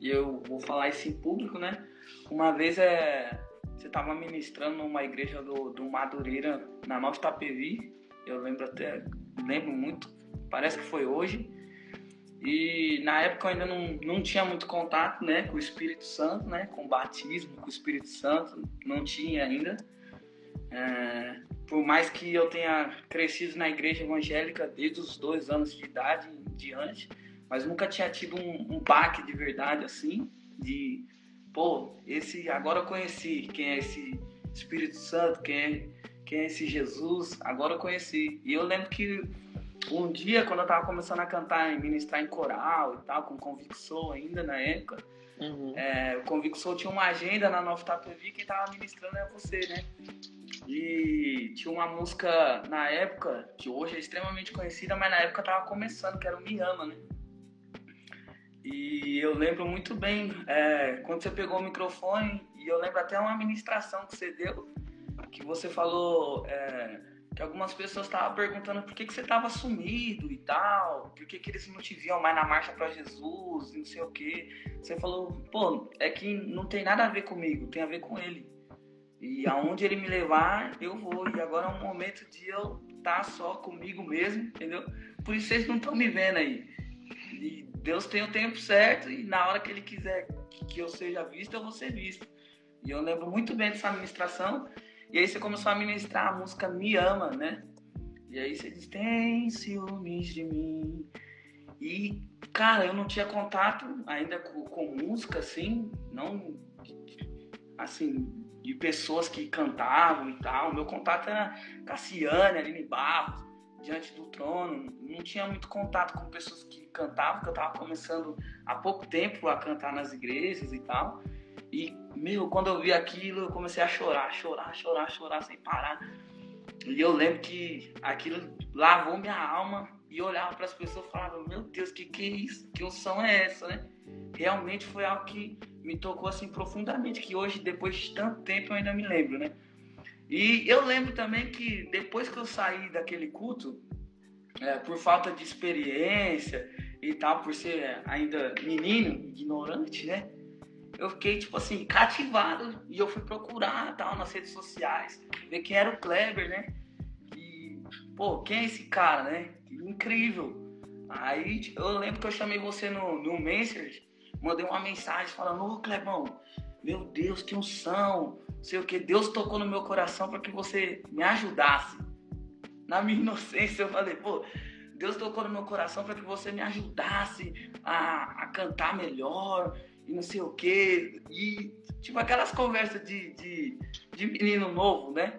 E eu vou falar isso em público, né? Uma vez é, você estava ministrando numa igreja do, do Madureira, na Nova Itapevi. Eu lembro até, lembro muito, parece que foi hoje. E na época eu ainda não, não tinha muito contato né, com o Espírito Santo, né, com o batismo, com o Espírito Santo, não tinha ainda. É, por mais que eu tenha crescido na igreja evangélica desde os dois anos de idade em diante, mas nunca tinha tido um, um baque de verdade assim, de pô, esse agora eu conheci quem é esse Espírito Santo, quem é, quem é esse Jesus, agora eu conheci. E eu lembro que um dia, quando eu tava começando a cantar e ministrar em coral e tal, com Convicção ainda na época, uhum. é, o Convicção tinha uma agenda na Nova Tatuí que tava ministrando é você, né? E tinha uma música na época, que hoje é extremamente conhecida, mas na época tava começando, que era o Me Ama, né? E eu lembro muito bem é, quando você pegou o microfone, e eu lembro até uma ministração que você deu, que você falou é, que algumas pessoas estavam perguntando por que, que você estava sumido e tal, por que, que eles não te viam mais na marcha para Jesus e não sei o que. Você falou, pô, é que não tem nada a ver comigo, tem a ver com ele. E aonde ele me levar, eu vou. E agora é um momento de eu estar tá só comigo mesmo, entendeu? Por isso vocês não estão me vendo aí. Deus tem o tempo certo e na hora que Ele quiser que eu seja visto, eu vou ser visto. E eu lembro muito bem dessa ministração. E aí você começou a ministrar a música Me Ama, né? E aí você diz, tem ciúmes de mim. E, cara, eu não tinha contato ainda com, com música, assim, não, assim, de pessoas que cantavam e tal. Meu contato era Cassiane, Aline Barros, diante do trono, não tinha muito contato com pessoas que cantavam, que eu estava começando há pouco tempo a cantar nas igrejas e tal. E, meu, quando eu vi aquilo, eu comecei a chorar, chorar, chorar, chorar sem parar. E eu lembro que aquilo lavou minha alma e olhava para as pessoas e falava: Meu Deus, que que é isso? Que unção é essa, né? Realmente foi algo que me tocou assim profundamente, que hoje, depois de tanto tempo, eu ainda me lembro, né? E eu lembro também que depois que eu saí daquele culto, é, por falta de experiência e tal, por ser ainda menino, ignorante, né? Eu fiquei, tipo assim, cativado e eu fui procurar tal nas redes sociais, ver quem era o Kleber, né? E, pô, quem é esse cara, né? Incrível. Aí tipo, eu lembro que eu chamei você no, no Messenger, mandei uma mensagem falando, ô Clebão, meu Deus, que unção, sei o que, Deus tocou no meu coração para que você me ajudasse. Na minha inocência eu falei, pô, Deus tocou no meu coração para que você me ajudasse a, a cantar melhor e não sei o que. E, tipo, aquelas conversas de, de, de menino novo, né?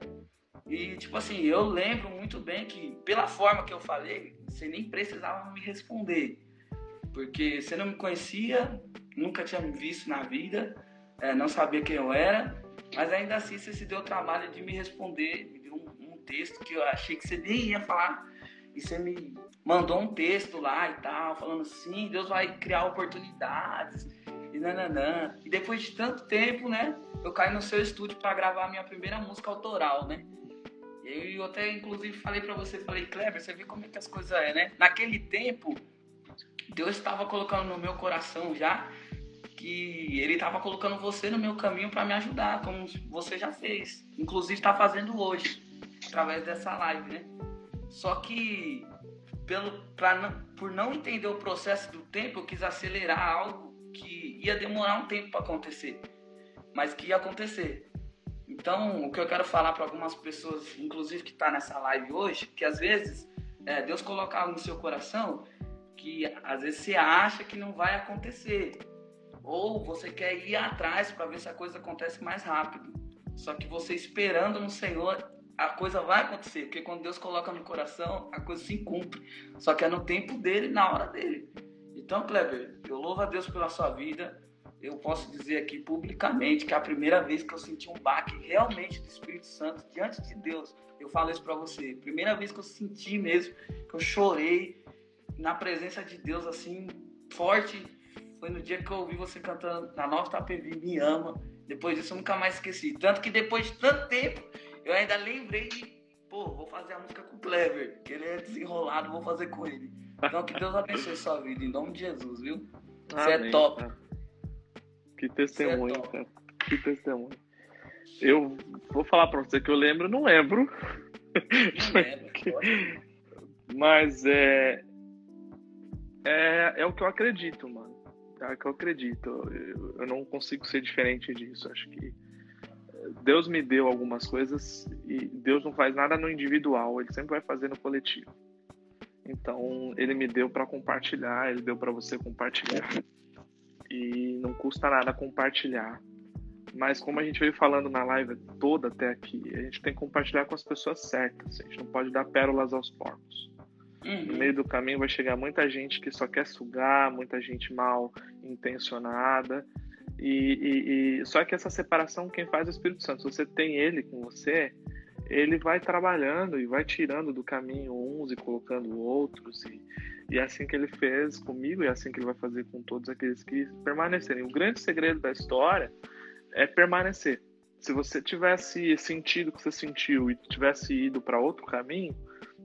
E, tipo assim, eu lembro muito bem que, pela forma que eu falei, você nem precisava me responder. Porque você não me conhecia, nunca tinha me visto na vida é, não sabia quem eu era, mas ainda assim você se deu o trabalho de me responder, me deu um, um, texto que eu achei que você nem ia falar, e você me mandou um texto lá e tal, falando assim, Deus vai criar oportunidades, e nananã. E depois de tanto tempo, né, eu caí no seu estúdio para gravar a minha primeira música autoral, né? E eu até, inclusive, falei para você, falei, Kleber, você vê como é que as coisas é, né? Naquele tempo, Deus estava colocando no meu coração já que Ele estava colocando você no meu caminho para me ajudar, como você já fez. Inclusive, está fazendo hoje, através dessa live, né? Só que, pelo, pra, por não entender o processo do tempo, eu quis acelerar algo que ia demorar um tempo para acontecer, mas que ia acontecer. Então, o que eu quero falar para algumas pessoas, inclusive que está nessa live hoje, que às vezes é, Deus coloca algo no seu coração que às vezes você acha que não vai acontecer, ou você quer ir atrás para ver se a coisa acontece mais rápido. Só que você esperando no Senhor, a coisa vai acontecer, porque quando Deus coloca no coração, a coisa se cumpre. Só que é no tempo dele, na hora dele. Então, Kleber, eu louvo a Deus pela sua vida. Eu posso dizer aqui publicamente que é a primeira vez que eu senti um baque realmente do Espírito Santo diante de Deus. Eu falo isso para você. Primeira vez que eu senti mesmo, que eu chorei na presença de Deus assim forte, foi no dia que eu ouvi você cantando na Nova Tapevi, Me Ama. Depois disso eu nunca mais esqueci. Tanto que depois de tanto tempo, eu ainda lembrei de, pô, vou fazer a música com o Clever, que ele é desenrolado, vou fazer com ele. Então que Deus abençoe sua vida, em nome de Jesus, viu? Você é top. Cara. Que testemunho, é cara. Que testemunho. Eu vou falar pra você que eu lembro, não lembro. Não lembro. Mas é, é. É o que eu acredito, mano. É o que eu acredito. Eu, eu não consigo ser diferente disso. Acho que Deus me deu algumas coisas e Deus não faz nada no individual, ele sempre vai fazer no coletivo. Então, ele me deu para compartilhar, ele deu para você compartilhar. E não custa nada compartilhar. Mas como a gente veio falando na live toda até aqui, a gente tem que compartilhar com as pessoas certas. A gente não pode dar pérolas aos porcos. Uhum. No meio do caminho vai chegar muita gente que só quer sugar, muita gente mal intencionada. E, e, e, só que essa separação quem faz é o Espírito Santo. Se você tem ele com você, ele vai trabalhando e vai tirando do caminho uns e colocando outros. E, e é assim que ele fez comigo e é assim que ele vai fazer com todos aqueles que permanecerem. O grande segredo da história é permanecer. Se você tivesse sentido o que você sentiu e tivesse ido para outro caminho,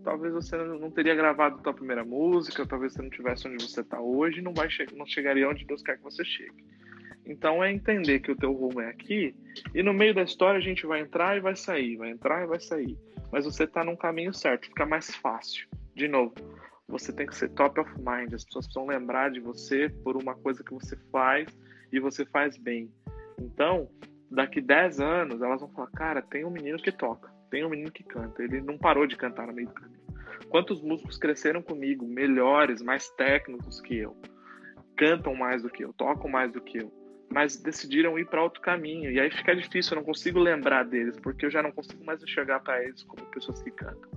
talvez você não teria gravado a sua primeira música, talvez você não tivesse onde você está hoje, não vai não chegaria onde Deus quer que você chegue. Então é entender que o teu rumo é aqui e no meio da história a gente vai entrar e vai sair, vai entrar e vai sair. Mas você está num caminho certo, fica mais fácil. De novo, você tem que ser top of mind. As pessoas precisam lembrar de você por uma coisa que você faz e você faz bem. Então, daqui 10 anos, elas vão falar: cara, tem um menino que toca, tem um menino que canta. Ele não parou de cantar no meio do caminho. Quantos músicos cresceram comigo, melhores, mais técnicos que eu, cantam mais do que eu, tocam mais do que eu mas decidiram ir para outro caminho. E aí fica difícil, eu não consigo lembrar deles, porque eu já não consigo mais enxergar para eles como pessoas que cantam.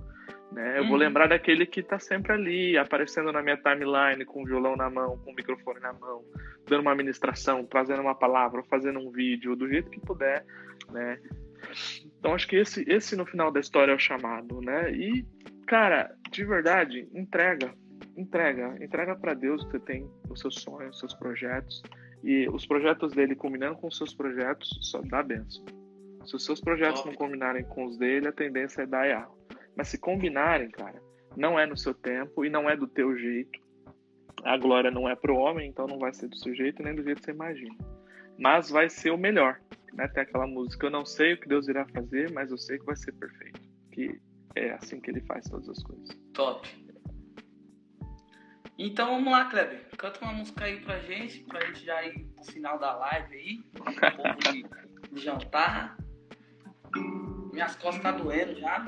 Né? Eu uhum. vou lembrar daquele que está sempre ali, aparecendo na minha timeline, com o violão na mão, com o microfone na mão, dando uma ministração, trazendo uma palavra, fazendo um vídeo, do jeito que puder, né? Então acho que esse, esse no final da história é o chamado, né? E, cara, de verdade, entrega, entrega, entrega para Deus que você tem, os seus sonhos, os seus projetos, e os projetos dele combinando com os seus projetos só dá benção. Se os seus projetos não combinarem com os dele, a tendência é dar erro. Mas se combinarem, cara, não é no seu tempo e não é do teu jeito. A glória não é pro homem, então não vai ser do seu jeito nem do jeito que você imagina. Mas vai ser o melhor. Né? Tem aquela música, eu não sei o que Deus irá fazer, mas eu sei que vai ser perfeito. Que é assim que ele faz todas as coisas. Top. Então vamos lá, Kleber. Canta uma música aí pra gente, pra gente já ir pro final da live aí. Um pouco de, de jantar. Minhas costas tá doendo já.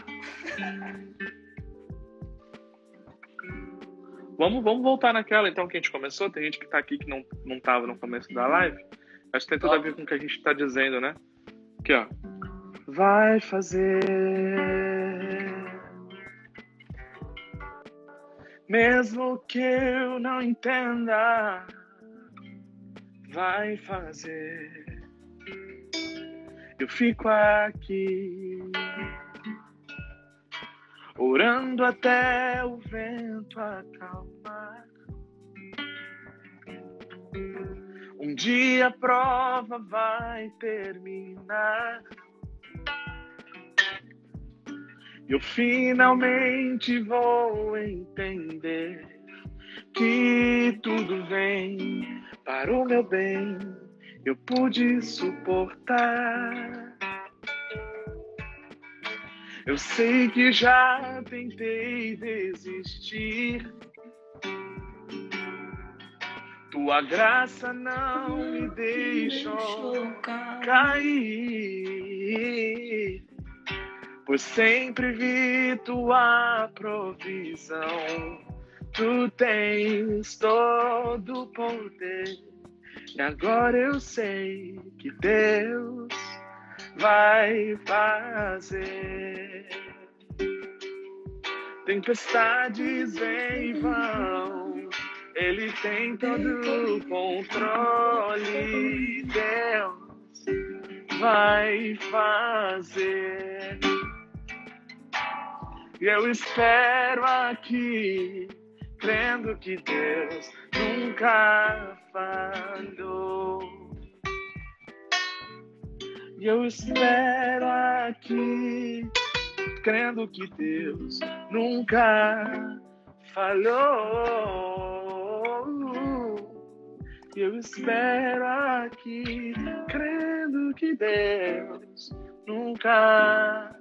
Vamos, vamos voltar naquela então que a gente começou. Tem gente que tá aqui que não, não tava no começo da live. Acho que tem tudo a ver com o que a gente tá dizendo, né? Aqui, ó. Vai fazer mesmo que eu não entenda, vai fazer. Eu fico aqui, orando até o vento acalmar. Um dia a prova vai terminar. Eu finalmente vou entender que tudo vem para o meu bem. Eu pude suportar. Eu sei que já tentei desistir. Tua graça não me deixou cair. Pois sempre vi tua provisão. Tu tens todo o poder. E agora eu sei que Deus vai fazer. Tempestades em vão, Ele tem todo o controle. Deus vai fazer. E eu espero aqui, crendo que Deus nunca falhou. E eu espero aqui, crendo que Deus nunca falhou. Eu espero aqui, crendo que Deus nunca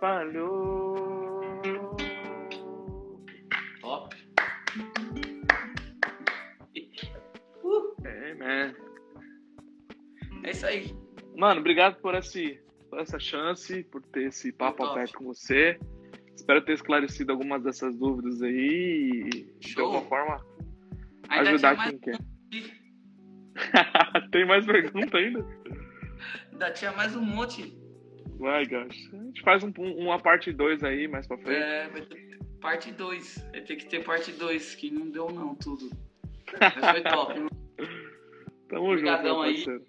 falhou. Top. Uh. Amen. É isso aí. Mano, obrigado por, esse, por essa chance, por ter esse papo aberto com você. Espero ter esclarecido algumas dessas dúvidas aí e de alguma forma ajudar quem quer. Tem mais pergunta ainda? Ainda tinha mais um monte. Vai, gosh. A gente faz um, uma parte 2 aí mais pra frente. É, vai ter parte 2. Vai ter que ter parte 2, que não deu não tudo. Mas foi top. Tamo Obrigadão junto, aí.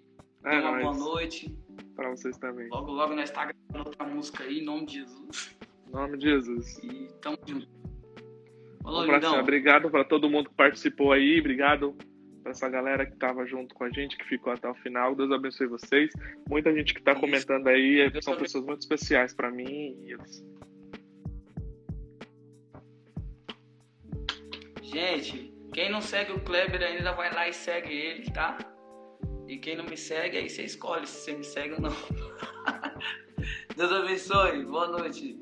É uma boa noite. Pra vocês também. Logo, logo nós tá gravando outra música aí, em nome de Jesus. Em nome de Jesus. E tamo junto. Falou, Obrigado para todo mundo que participou aí. Obrigado para essa galera que estava junto com a gente, que ficou até o final. Deus abençoe vocês. Muita gente que está comentando aí Deus são pessoas muito especiais para mim. Eles... Gente, quem não segue o Kleber ainda vai lá e segue ele, tá? E quem não me segue, aí você escolhe se você me segue ou não. Deus abençoe. Boa noite.